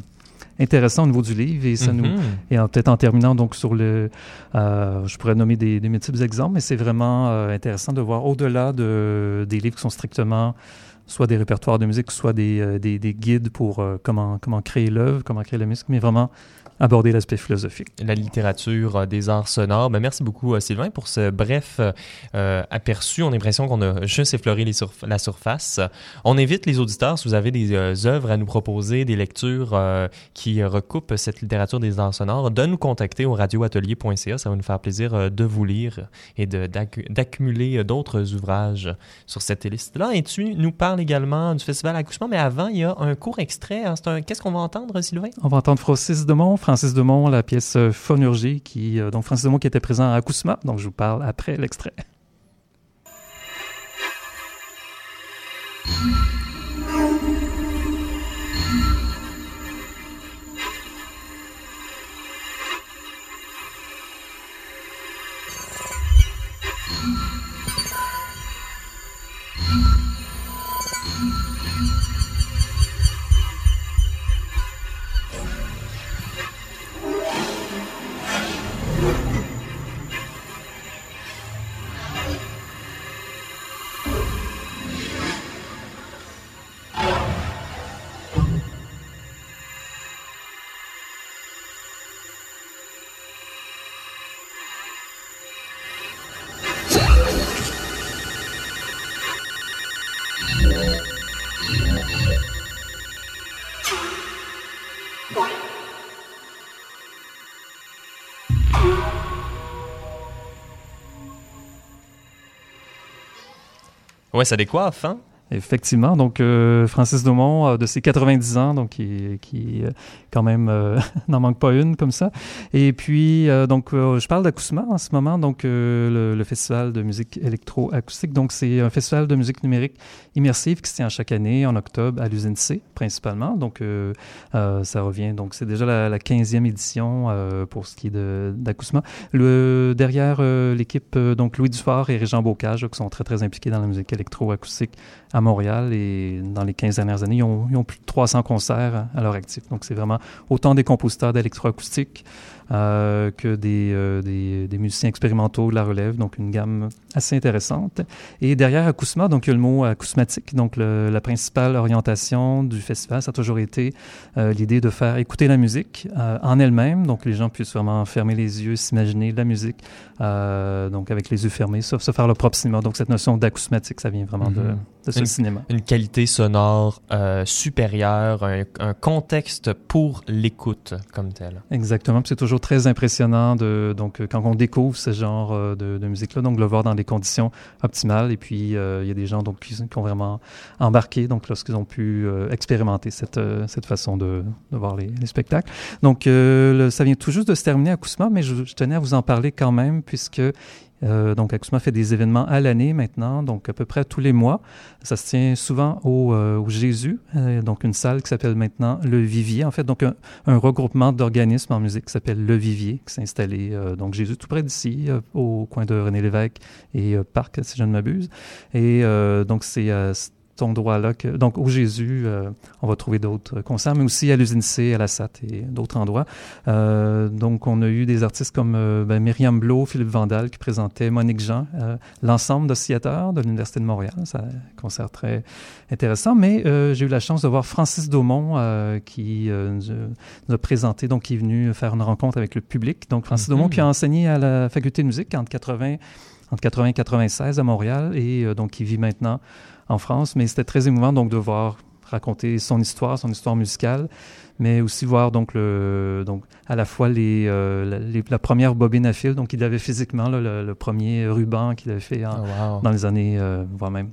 S6: intéressant au niveau du livre et ça nous mhm. et peut-être en terminant donc sur le euh, je pourrais nommer des, des multiples exemples mais c'est vraiment euh, intéressant de voir au-delà de des livres qui sont strictement soit des répertoires de musique soit des, des, des guides pour comment comment créer l'œuvre comment créer la musique mais vraiment aborder l'aspect philosophique.
S2: La littérature euh, des arts sonores. Ben, merci beaucoup, euh, Sylvain, pour ce bref euh, aperçu. On a l'impression qu'on a juste effleuré la surface. On invite les auditeurs, si vous avez des œuvres à nous proposer, des lectures qui recoupent cette littérature des arts sonores, de nous contacter au radioatelier.ca. Ça va nous faire plaisir de vous lire et d'accumuler d'autres ouvrages sur cette liste-là. Et tu nous parles parle également du festival Accouchement, mais avant, il y a un court extrait. Qu'est-ce qu'on va entendre, Sylvain?
S6: On va entendre Francis Demont. Francis Demont, la pièce Phonurgie, qui, donc Francis Demont qui était présent à Acousma. Donc, je vous parle après l'extrait.
S2: Ouais, ça décoiffe, hein?
S6: Effectivement, donc euh, Francis Dumont, euh, de ses 90 ans, donc qui, qui euh, quand même *laughs* n'en manque pas une comme ça. Et puis, donc, je parle d'Acousma en ce moment, donc le, festival de musique électro-acoustique. Donc, c'est un festival de musique numérique immersive qui se tient chaque année en octobre à l'usine C, principalement. Donc, ça revient, donc c'est déjà la, la, 15e édition pour ce qui est d'Acousma. Le, derrière l'équipe, donc Louis Dufort et Régent Bocage, qui sont très, très impliqués dans la musique électro-acoustique à Montréal et dans les 15 dernières années, ils ont, plus de 300 concerts à leur actif. Donc, c'est vraiment autant des compositeurs d'électroacoustique euh, que des, euh, des, musiciens expérimentaux de la relève, donc une gamme assez intéressante. Et derrière Acousma, donc il y a le mot acousmatique, donc la principale orientation du festival, ça a toujours été euh, l'idée de faire écouter la musique en elle-même, donc les gens puissent vraiment fermer les yeux, s'imaginer la musique, donc avec les yeux fermés, se, se, faire leur propre cinéma. Donc cette notion d'acousmatique, ça vient vraiment de, mhm. De, ce
S2: une,
S6: cinéma.
S2: Une qualité sonore supérieure, un, un contexte pour l'écoute comme tel.
S6: Exactement, c'est toujours très impressionnant de, donc, quand on découvre ce genre euh, de, de musique-là, donc de le voir dans des conditions optimales. Et puis, euh, il y a des gens donc, qui, qui ont vraiment embarqué donc, lorsqu'ils ont pu euh, expérimenter cette, euh, cette façon de, de voir les, les, spectacles. Donc, euh, le, ça vient tout juste de se terminer à Kousma, mais je, je tenais à vous en parler quand même, puisque euh, donc, Acousma fait des événements à l'année maintenant, donc à peu près tous les mois. Ça se tient souvent au, euh, Jésus, euh, donc une salle qui s'appelle maintenant Le Vivier, en fait, donc un, regroupement d'organismes en musique qui s'appelle Le Vivier, qui s'est installé, donc Jésus, tout près d'ici, au coin de René Lévesque et Parc, si je ne m'abuse. Et donc, c'est endroit-là. Donc, au Jésus, euh, on va trouver d'autres concerts, mais aussi à l'usine C, à la SAT et d'autres endroits. Euh, donc, on a eu des artistes comme euh, ben, Myriam Blo, Philippe Vandal qui présentait Monique Jean, euh, l'ensemble d'oscillateurs de l'Université de Montréal. C'est un concert très intéressant. Mais j'ai eu la chance de voir Francis Daumont qui nous a présenté, donc qui est venu faire une rencontre avec le public. Donc, Francis mm -hmm. Daumont qui a enseigné à la faculté de musique entre 80 entre 80 et 96 à Montréal et donc qui vit maintenant en France, mais c'était très émouvant donc de voir raconter son histoire, son histoire musicale, mais aussi voir donc le donc à la fois les, euh, la, les la, première bobine à fil, donc il avait physiquement là, le, le, premier ruban qu'il avait fait en, oh, wow. dans les années euh, voire même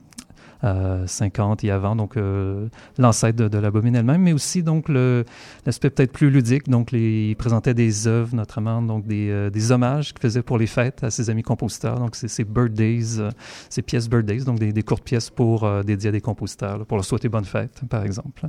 S6: 50 et avant, donc euh, l'ancêtre de, de, la bobine elle-même, mais aussi donc l'aspect peut-être plus ludique. Donc les, il présentait des œuvres, notamment donc des, euh, des hommages qu'il faisait pour les fêtes à ses amis compositeurs. Donc c'est ces birthdays, euh, ces pièces birthdays, donc des, des courtes pièces pour euh, dédiées à des compositeurs, là, pour leur souhaiter bonne fête, par exemple.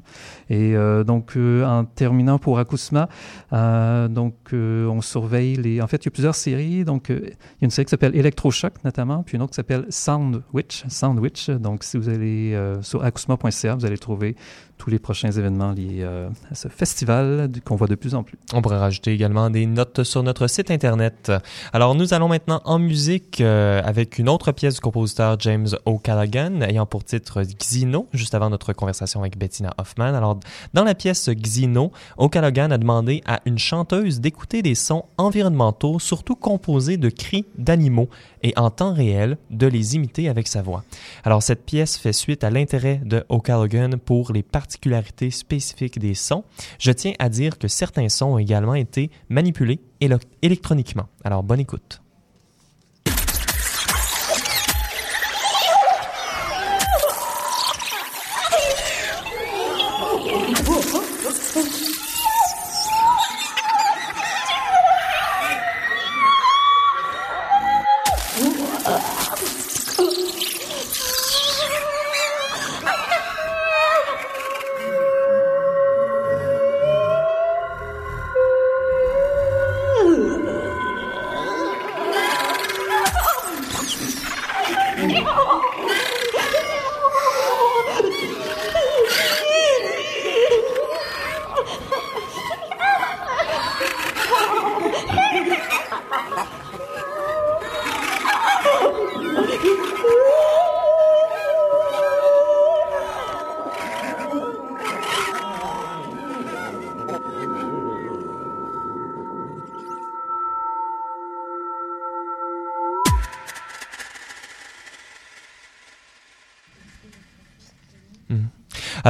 S6: Et donc en terminant pour Acousma, donc on surveille les. En fait, il y a plusieurs séries. Donc il y a une série qui s'appelle Electroshock notamment, puis une autre qui s'appelle Soundwitch. Soundwitch. Donc si vous allez euh, sur acousma.ca, vous allez trouver tous les prochains événements liés euh, à ce festival qu'on voit de plus en plus.
S2: On pourrait rajouter également des notes sur notre site internet. Alors nous allons maintenant en musique euh, avec une autre pièce du compositeur James O'Callaghan ayant pour titre Xino, juste avant notre conversation avec Bettina Hoffman. Alors dans la pièce Xino, O'Callaghan a demandé à une chanteuse d'écouter des sons environnementaux, surtout composés de cris d'animaux et en temps réel de les imiter avec sa voix. Alors cette pièce fait suite à l'intérêt de O'Callaghan pour les particularités spécifiques des sons. Je tiens à dire que certains sons ont également été manipulés électroniquement. Alors bonne écoute.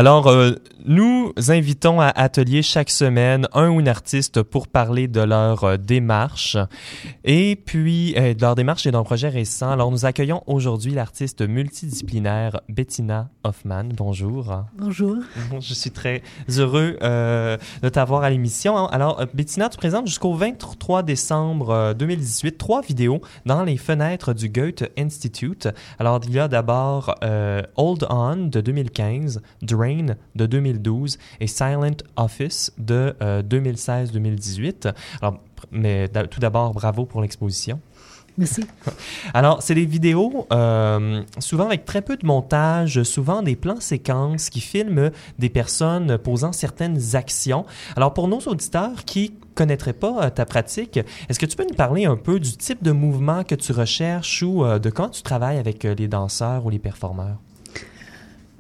S2: Alors, euh, nous invitons à Atelier chaque semaine un ou une artiste pour parler de leur euh, démarche et puis euh, de leur démarche et d'un projet récent. Alors, nous accueillons aujourd'hui l'artiste multidisciplinaire Bettina Hoffman. Bonjour.
S8: Bonjour.
S2: Je suis très heureux de t'avoir à l'émission. Alors, Bettina, tu présentes jusqu'au 23 décembre 2018 trois vidéos dans les fenêtres du Goethe Institute. Alors, il y a d'abord Hold On de 2015, Drain de 2012 et Silent Office de 2016-2018. Euh, Alors, mais tout d'abord, bravo pour l'exposition.
S8: Merci. *laughs*
S2: Alors, c'est des vidéos, euh, souvent avec très peu de montage, souvent des plans séquences qui filment des personnes posant certaines actions. Alors, pour nos auditeurs qui connaîtraient pas euh, ta pratique, est-ce que tu peux nous parler un peu du type de mouvement que tu recherches ou de quand tu travailles avec les danseurs ou les performeurs?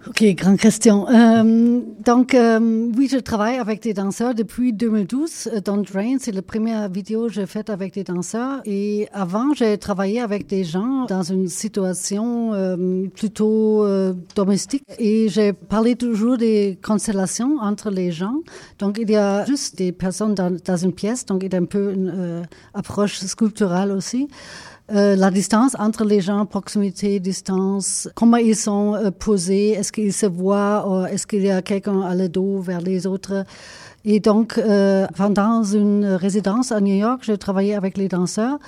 S8: Ok, grande question. Euh, donc, euh, oui, je travaille avec des danseurs depuis 2012. Euh, dans Drain, c'est la première vidéo que j'ai faite avec des danseurs. Et avant, j'ai travaillé avec des gens dans une situation euh, plutôt euh, domestique. Et j'ai parlé toujours des constellations entre les gens. Donc, il y a juste des personnes dans, dans une pièce. Donc, il y a un peu une approche sculpturale aussi. Euh, la distance entre les gens, proximité, distance, comment ils sont euh, posés, est-ce qu'ils se voient, est-ce qu'il y a quelqu'un à le dos vers les autres. Et donc, euh, pendant une résidence à New York, j'ai travaillé avec les danseurs.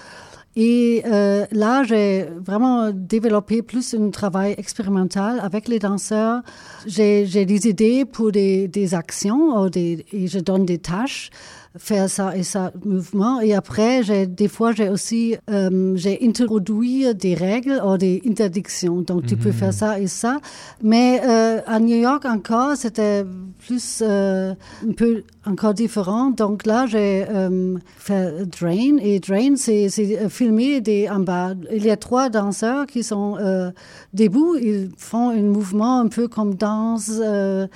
S8: Et euh, là, j'ai vraiment développé plus un travail expérimental avec les danseurs. J'ai des idées pour des, des actions, ou des, et je donne des tâches faire ça et ça mouvement. Et après, j'ai, des fois, j'ai aussi, euh, j'ai introduit des règles ou des interdictions. Donc, tu peux faire mhm. ça et ça. Mais euh, à New York encore, c'était plus euh, un peu encore différent. Donc là, j'ai euh, fait Drain. Et Drain, c'est, c'est filmé des, en bas. Il y a trois danseurs qui sont euh, debout. Ils font un mouvement un peu comme danse, euh,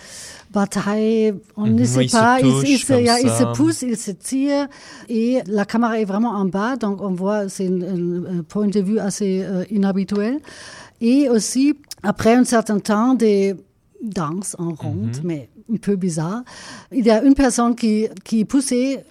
S8: bataille. On ne mhm. sait pas. Ils, se, ils, se poussent, ils se tirent. Et la caméra est vraiment en bas. Donc on voit, c'est un, point de vue assez euh, inhabituel. Et aussi, après un certain temps, des danses en ronde, mhm. mais un peu bizarre. Il y a une personne qui, qui poussait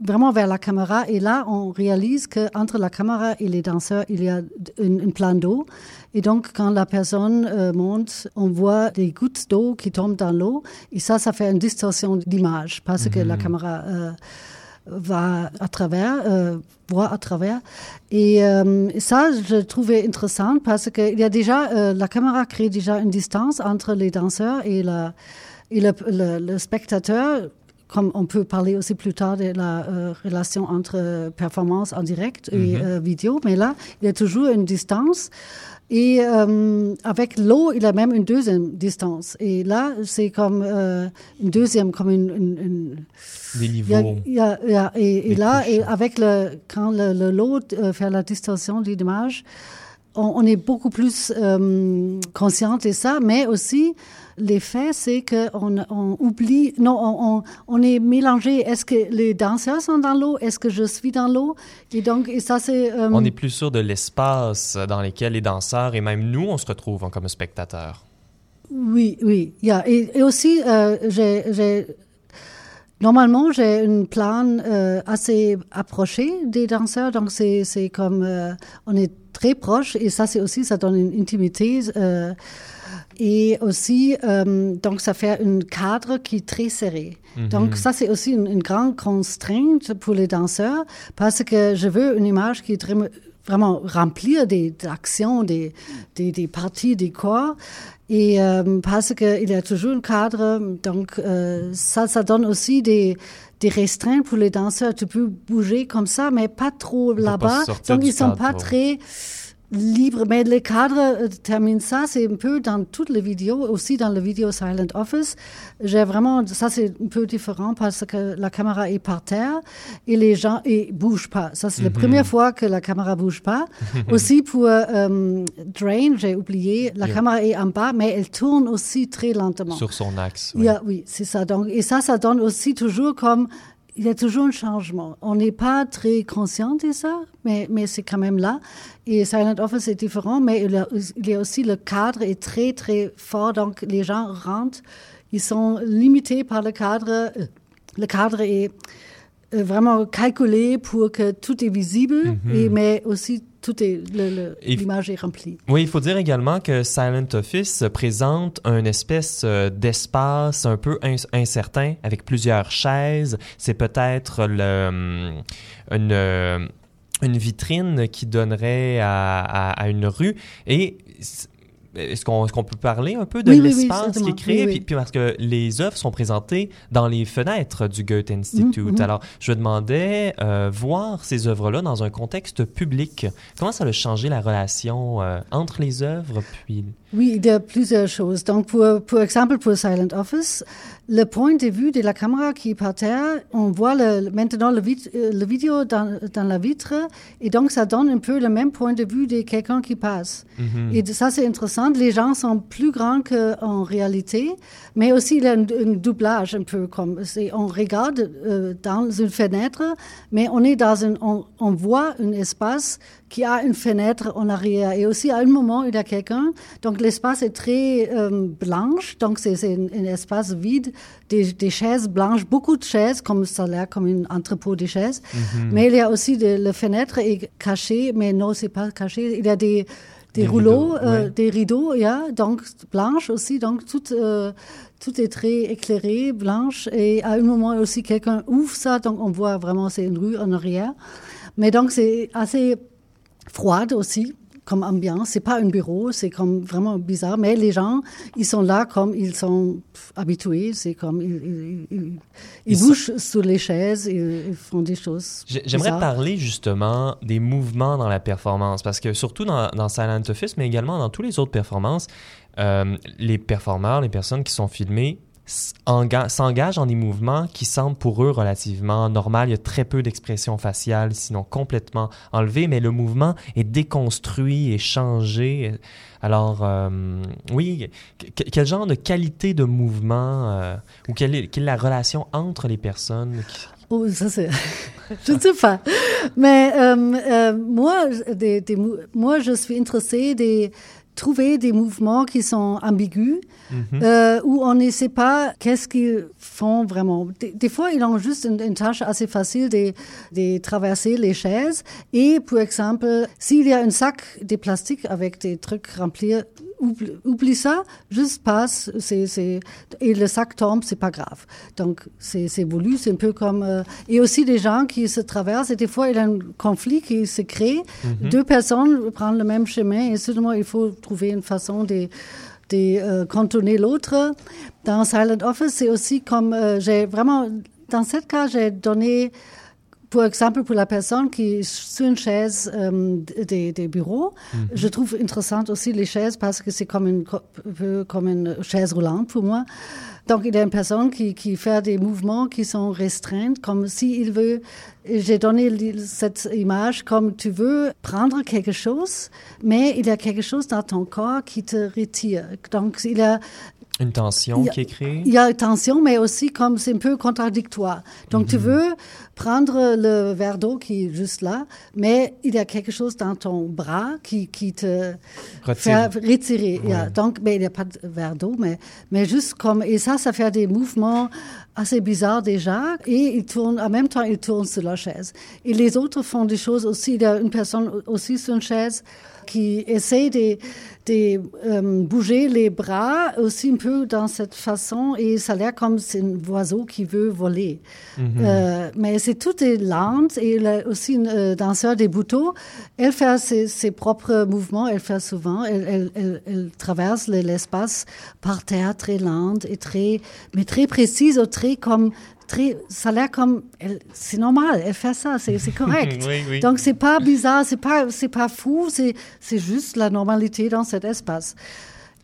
S8: vraiment vers la caméra et là on réalise que entre la caméra et les danseurs il y a un, plan d'eau et donc quand la personne euh, monte on voit des gouttes d'eau qui tombent dans l'eau et ça ça fait une distorsion d'image parce que la mhm. caméra euh, va à travers, euh, voit à travers. Et euh, ça, je trouvais intéressant parce qu'il y a déjà, euh, la caméra crée déjà une distance entre les danseurs et, la, et le, le, spectateur. Comme on peut parler aussi plus tard de la euh, relation entre performance en direct et mm-hmm. euh, vidéo, mais là, il y a toujours une distance. Et euh, avec l'eau, il a même une deuxième distance. Et là, c'est comme euh, une deuxième, comme une... une, une
S2: Des niveaux.
S8: Y a, y a, et, et là, et avec le, quand le, le lot euh, fait la distorsion de l'image, on, on, est beaucoup plus euh, conscient de ça, mais aussi L'effet, c'est qu'on on oublie, non, on, on, est mélangé. Est-ce que les danseurs sont dans l'eau? Est-ce que je suis dans l'eau? Et donc, et ça, c'est...
S2: Euh, on est plus sûr de l'espace dans lequel les danseurs et même nous, on se retrouve comme spectateurs.
S8: Oui, oui. Yeah. Et, et aussi, euh, j'ai... Normalement, j'ai une plan euh, assez approché des danseurs, donc c'est comme euh, on est très proche et ça c'est aussi ça donne une intimité. Euh, et aussi, euh, donc, ça fait un cadre qui est très serré. Mhm. Donc, ça, c'est aussi une, une, grande contrainte pour les danseurs parce que je veux une image qui est très, vraiment remplie des, actions, des, des, des, parties des corps. Et euh, parce qu'il y a toujours un cadre, donc euh, ça, ça donne aussi des, des restreintes pour les danseurs. Tu peux bouger comme ça, mais pas trop là-bas. Donc, ils sont pas très libre, mais le cadre euh, termine ça, c'est un peu dans toutes les vidéos, aussi dans la vidéo Silent Office. J'ai vraiment, ça c'est un peu différent parce que la caméra est par terre et les gens ne bougent pas. Ça c'est la mhm. première fois que la caméra bouge pas. *laughs* aussi pour euh, Drain, j'ai oublié, la caméra est en bas, mais elle tourne aussi très lentement.
S2: Sur son axe.
S8: Oui, yeah, oui c'est ça. Donc, et ça, ça donne aussi toujours comme il y a toujours un changement. On n'est pas très conscient de ça, mais, c'est quand même là. Et Silent Office est différent, mais il y a aussi le cadre est très, très fort. Donc, les gens rentrent, ils sont limités par le cadre. Le cadre est euh, vraiment calculé pour que tout est visible,
S2: Mhm.
S8: et, mais aussi tout est l'image est remplie.
S2: Oui, il faut dire également que Silent Office présente une espèce euh, d'espace un peu incertain avec plusieurs chaises. C'est peut-être le, hum, une, euh, une vitrine qui donnerait à, à- à une rue. Et est-ce qu'on est-ce qu'on peut parler un peu de
S8: Oui, oui, oui,
S2: l'espace qui est créé? Puis, puis parce que les œuvres sont présentées dans les fenêtres du Goethe Institute.
S8: Mhm, mhm.
S2: Alors, je demandais euh, voir ces œuvres-là dans un contexte public. Comment ça a changé la relation euh, entre les œuvres puis
S8: Oui, il y a plusieurs choses. Donc, pour, pour exemple, pour Silent Office, le point de vue de la caméra qui est par terre, on voit le, maintenant le, vit- le vidéo dans, dans la vitre, et donc ça donne un peu le même point de vue de quelqu'un qui passe.
S2: Mhm.
S8: Et ça, c'est intéressant. Les gens sont plus grands qu'en réalité, mais aussi il y a un, un doublage un peu comme on regarde euh, dans une fenêtre, mais on est dans un, on, on voit un espace qui a une fenêtre en arrière. Et aussi, à un moment, il y a quelqu'un. Donc, l'espace est très euh, blanche. Donc, c'est, un, un espace vide, des, des chaises blanches, beaucoup de chaises, comme ça a l'air comme un entrepôt de chaises. Mais il y a aussi de, la fenêtre est cachée, mais non, c'est pas caché. Il y a des, des,
S2: Des
S8: rouleaux,
S2: rideaux,
S8: euh,
S2: ouais.
S8: des rideaux, yeah, donc blanches aussi. Donc, tout, euh, tout est très éclairé, blanche. Et à un moment aussi, quelqu'un ouvre ça. Donc, on voit vraiment, c'est une rue en arrière. Mais donc, c'est assez froide aussi comme ambiance. C'est pas un bureau, c'est comme vraiment bizarre. Mais les gens, ils sont là comme ils sont habitués. C'est comme ils, ils, ils- bougent sur les chaises, ils, font des choses.
S2: J'ai- J'aimerais parler justement des mouvements dans la performance, parce que surtout dans, dans Silent Office, mais également dans toutes les autres performances, euh, les performeurs, les personnes qui sont filmées s'engagent dans des mouvements qui semblent pour eux relativement normal. Il y a très peu d'expression faciale, sinon complètement enlevée, mais le mouvement est déconstruit et changé. Alors, euh, oui, que- quel genre de qualité de mouvement euh, ou quelle est, quelle la relation entre les personnes *laughs*
S8: Oh, ça c'est. *laughs* je ne sais pas. Mais euh, euh, moi, des, des moi, je suis intéressée de trouver des mouvements qui sont ambigus,
S2: Mhm.
S8: euh, où on ne sait pas qu'est-ce qu'ils font vraiment. Des, des fois, ils ont juste une, une tâche assez facile de, de traverser les chaises. Et, par exemple, s'il y a un sac de plastique avec des trucs remplis, oublie, oublie ça, juste passe, c'est, c'est, et le sac tombe, c'est pas grave. Donc, c'est, c'est voulu, c'est un peu comme, euh, et aussi des gens qui se traversent, et des fois, il y a un conflit qui se crée. Deux personnes prennent le même chemin, et seulement, il faut trouver une façon de, de euh, contourner l'autre. Dans Silent Office, c'est aussi comme, euh, j'ai vraiment, dans ce cas, j'ai donné, par exemple, pour la personne qui est sur une chaise euh, des, des bureaux, je trouve intéressant aussi les chaises parce que c'est comme une, comme une chaise roulante pour moi. Donc, il y a une personne qui, qui fait des mouvements qui sont restreints, comme s'il veut. J'ai donné cette image comme tu veux prendre quelque chose, mais il y a quelque chose dans ton corps qui te retire. Donc, il y a
S2: Une tension
S8: a-
S2: qui est créée?
S8: il y a tension, mais aussi comme c'est un peu contradictoire. Donc, tu veux prendre le verre d'eau qui est juste là, mais il y a quelque chose dans ton bras qui, qui te
S2: Retire.
S8: fait retirer. Donc, mais il n'y a pas de verre d'eau, mais, mais juste comme, et ça, ça fait des mouvements assez bizarres déjà, et ils tournent, en même temps, ils tournent sur la chaise. Et les autres font des choses aussi. Il y a une personne aussi sur une chaise qui essaie de, de euh, bouger les bras aussi un peu dans cette façon et ça a l'air comme c'est un oiseau qui veut voler. Euh, mais c'est tout est lent et a aussi une euh, danseur des boutons. Elle fait ses, ses propres mouvements, elle fait souvent, elle, elle, elle, elle traverse le- l'espace par terre très lente et très, mais très précise, très comme, très, ça a l'air comme, c'est normal, elle fait ça, c'est correct. *laughs*
S2: Oui, oui.
S8: Donc c'est pas bizarre, c'est pas c'est pas fou, c'est c'est juste la normalité dans cet espace.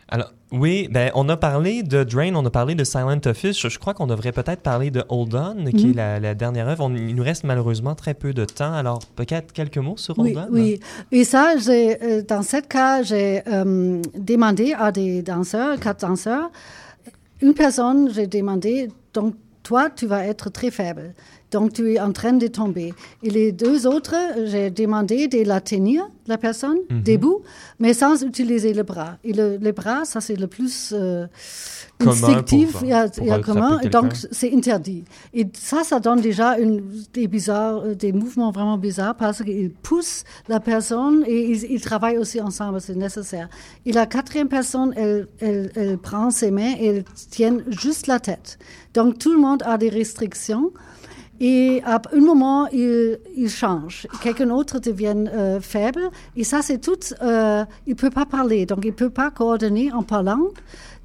S2: Alors, oui, ben, on a parlé de Drain, on a parlé de Silent Office. Je, je crois qu'on devrait peut-être parler de Hold On, qui
S8: Mhm.
S2: est la, la dernière œuvre. On- il nous reste malheureusement très peu de temps. Alors, peut-être quelques mots sur
S8: Oui,
S2: Hold On?
S8: oui. Et ça, j'ai euh, dans ce cas, j'ai euh, demandé à des danseurs, quatre danseurs, une personne, j'ai demandé, donc toi, tu vas être très faible. Donc, tu es en train de tomber. Et les deux autres, j'ai demandé de la tenir, la personne,
S2: Mhm.
S8: debout, mais sans utiliser le bras. Et le, les bras, ça, c'est le plus euh, instinctif
S2: pour-
S8: il y a- il y a commun. Donc, c'est interdit. Et ça, ça donne déjà une, des bizarres, euh, des mouvements vraiment bizarres parce qu'ils poussent la personne et ils, ils travaillent aussi ensemble, c'est nécessaire. Et la quatrième personne, elle, elle, elle prend ses mains et elle tient juste la tête. Donc, tout le monde a des restrictions. Et à un moment, il, il change. Quelqu'un d'autre devient euh, faible. Et ça, c'est tout. Euh, il peut pas parler, donc il peut pas coordonner en parlant.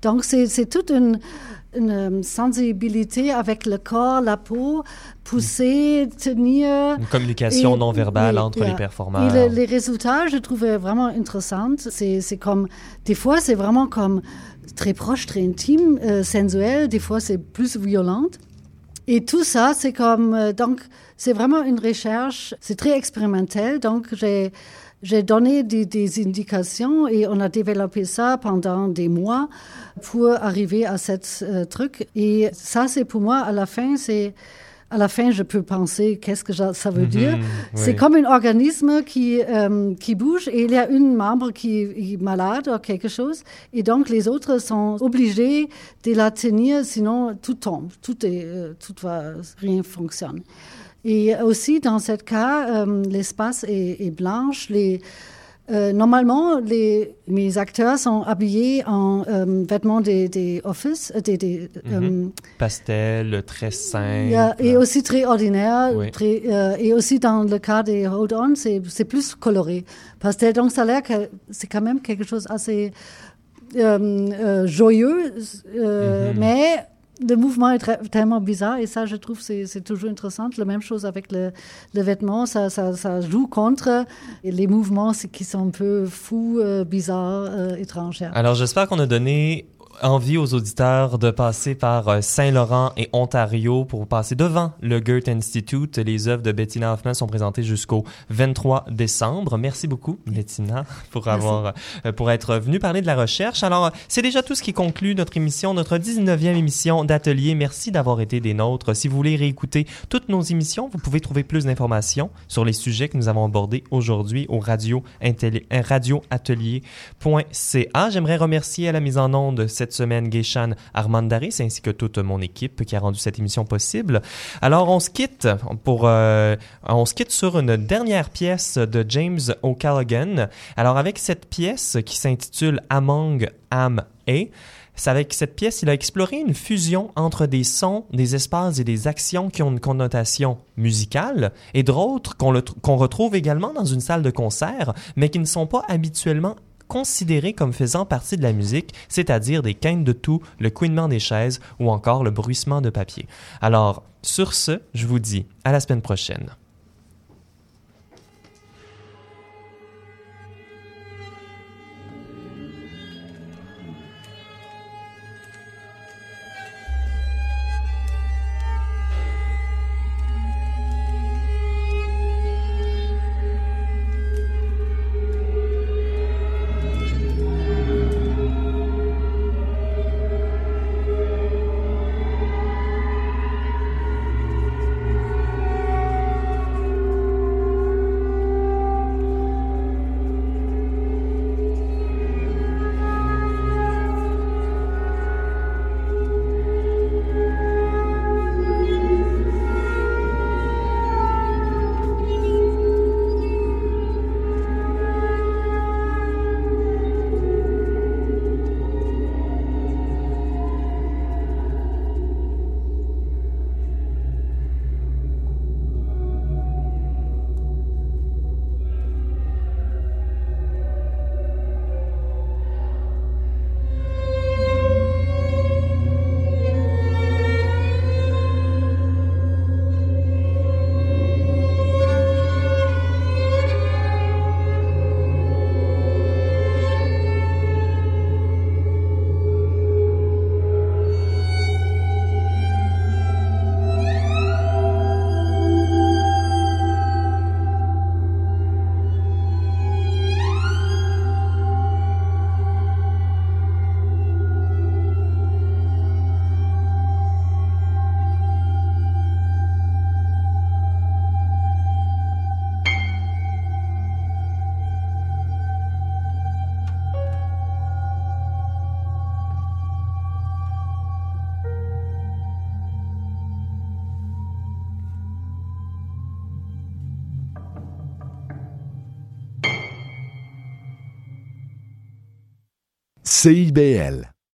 S8: Donc c'est toute une, une euh, sensibilité avec le corps, la peau, pousser, tenir.
S2: Une communication
S8: Et-
S2: non verbale entre
S8: yeah.
S2: les performeurs.
S8: Et le- les résultats, je trouvais vraiment intéressants. C'est c'est comme, des fois, c'est vraiment comme très proche, très intime, euh, sensuel. Des fois, c'est plus violente. Et tout ça, c'est comme, euh, donc, c'est vraiment une recherche, c'est très expérimental. Donc, j'ai, donné des, des indications et on a développé ça pendant des mois pour arriver à ce euh, truc. Et ça, c'est pour moi, à la fin, c'est, à la fin, je peux penser qu'est-ce que ça veut
S2: Mhm,
S8: dire? C'est
S2: oui.
S8: comme un organisme qui, euh, qui bouge et il y a une membre qui est malade ou quelque chose et donc les autres sont obligés de la tenir sinon tout tombe, tout est, euh, tout va, rien fonctionne. Et aussi dans ce cas, euh, l'espace est, est blanche, les euh, normalement, les, mes acteurs sont habillés en euh, vêtements des, des office, euh, des, des,
S2: Mhm. Pastel, très simple.
S8: il y a- et aussi très ordinaire.
S2: Oui.
S8: Très, euh, et aussi dans le cas des hold-on, c'est c'est plus coloré. Que donc ça a l'air que c'est quand même quelque chose assez euh, euh, joyeux, euh,
S2: Mhm.
S8: mais le mouvement est tellement bizarre et ça, je trouve, c'est toujours intéressant. La même chose avec le, vêtement, ça, joue contre les mouvements qui sont un peu fous, euh, bizarres, euh, étrangers.
S2: Alors, j'espère qu'on a donné envie aux auditeurs de passer par euh, Saint-Laurent et Ontario pour passer devant le Goethe Institute. Les œuvres de Bettina Hoffman sont présentées jusqu'au 23 décembre. Merci beaucoup, Bettina, pour avoir, euh, pour être venue parler de la recherche. Alors, c'est déjà tout ce qui conclut notre émission, notre 19e émission d'atelier. Merci d'avoir été des nôtres. Si vous voulez réécouter toutes nos émissions, vous pouvez trouver plus d'informations sur les sujets que nous avons abordés aujourd'hui au radio, euh, radioatelier.ca. J'aimerais remercier à la mise en onde cette semaine Geishan Armandaris ainsi que toute mon équipe qui a rendu cette émission possible. Alors on se quitte pour euh, on se quitte sur une dernière pièce de James O'Callaghan. Alors avec cette pièce qui s'intitule Among Am A c'est avec cette pièce, il a exploré une fusion entre des sons, des espaces et des actions qui ont une connotation musicale et d'autres qu'on retrouve également dans une salle de concert, mais qui ne sont pas habituellement considérés comme faisant partie de la musique, c'est-à-dire des quintes de tout, le couinement des chaises ou encore le bruissement de papier. Alors, sur ce, je vous dis à la semaine prochaine.
S7: CIBL.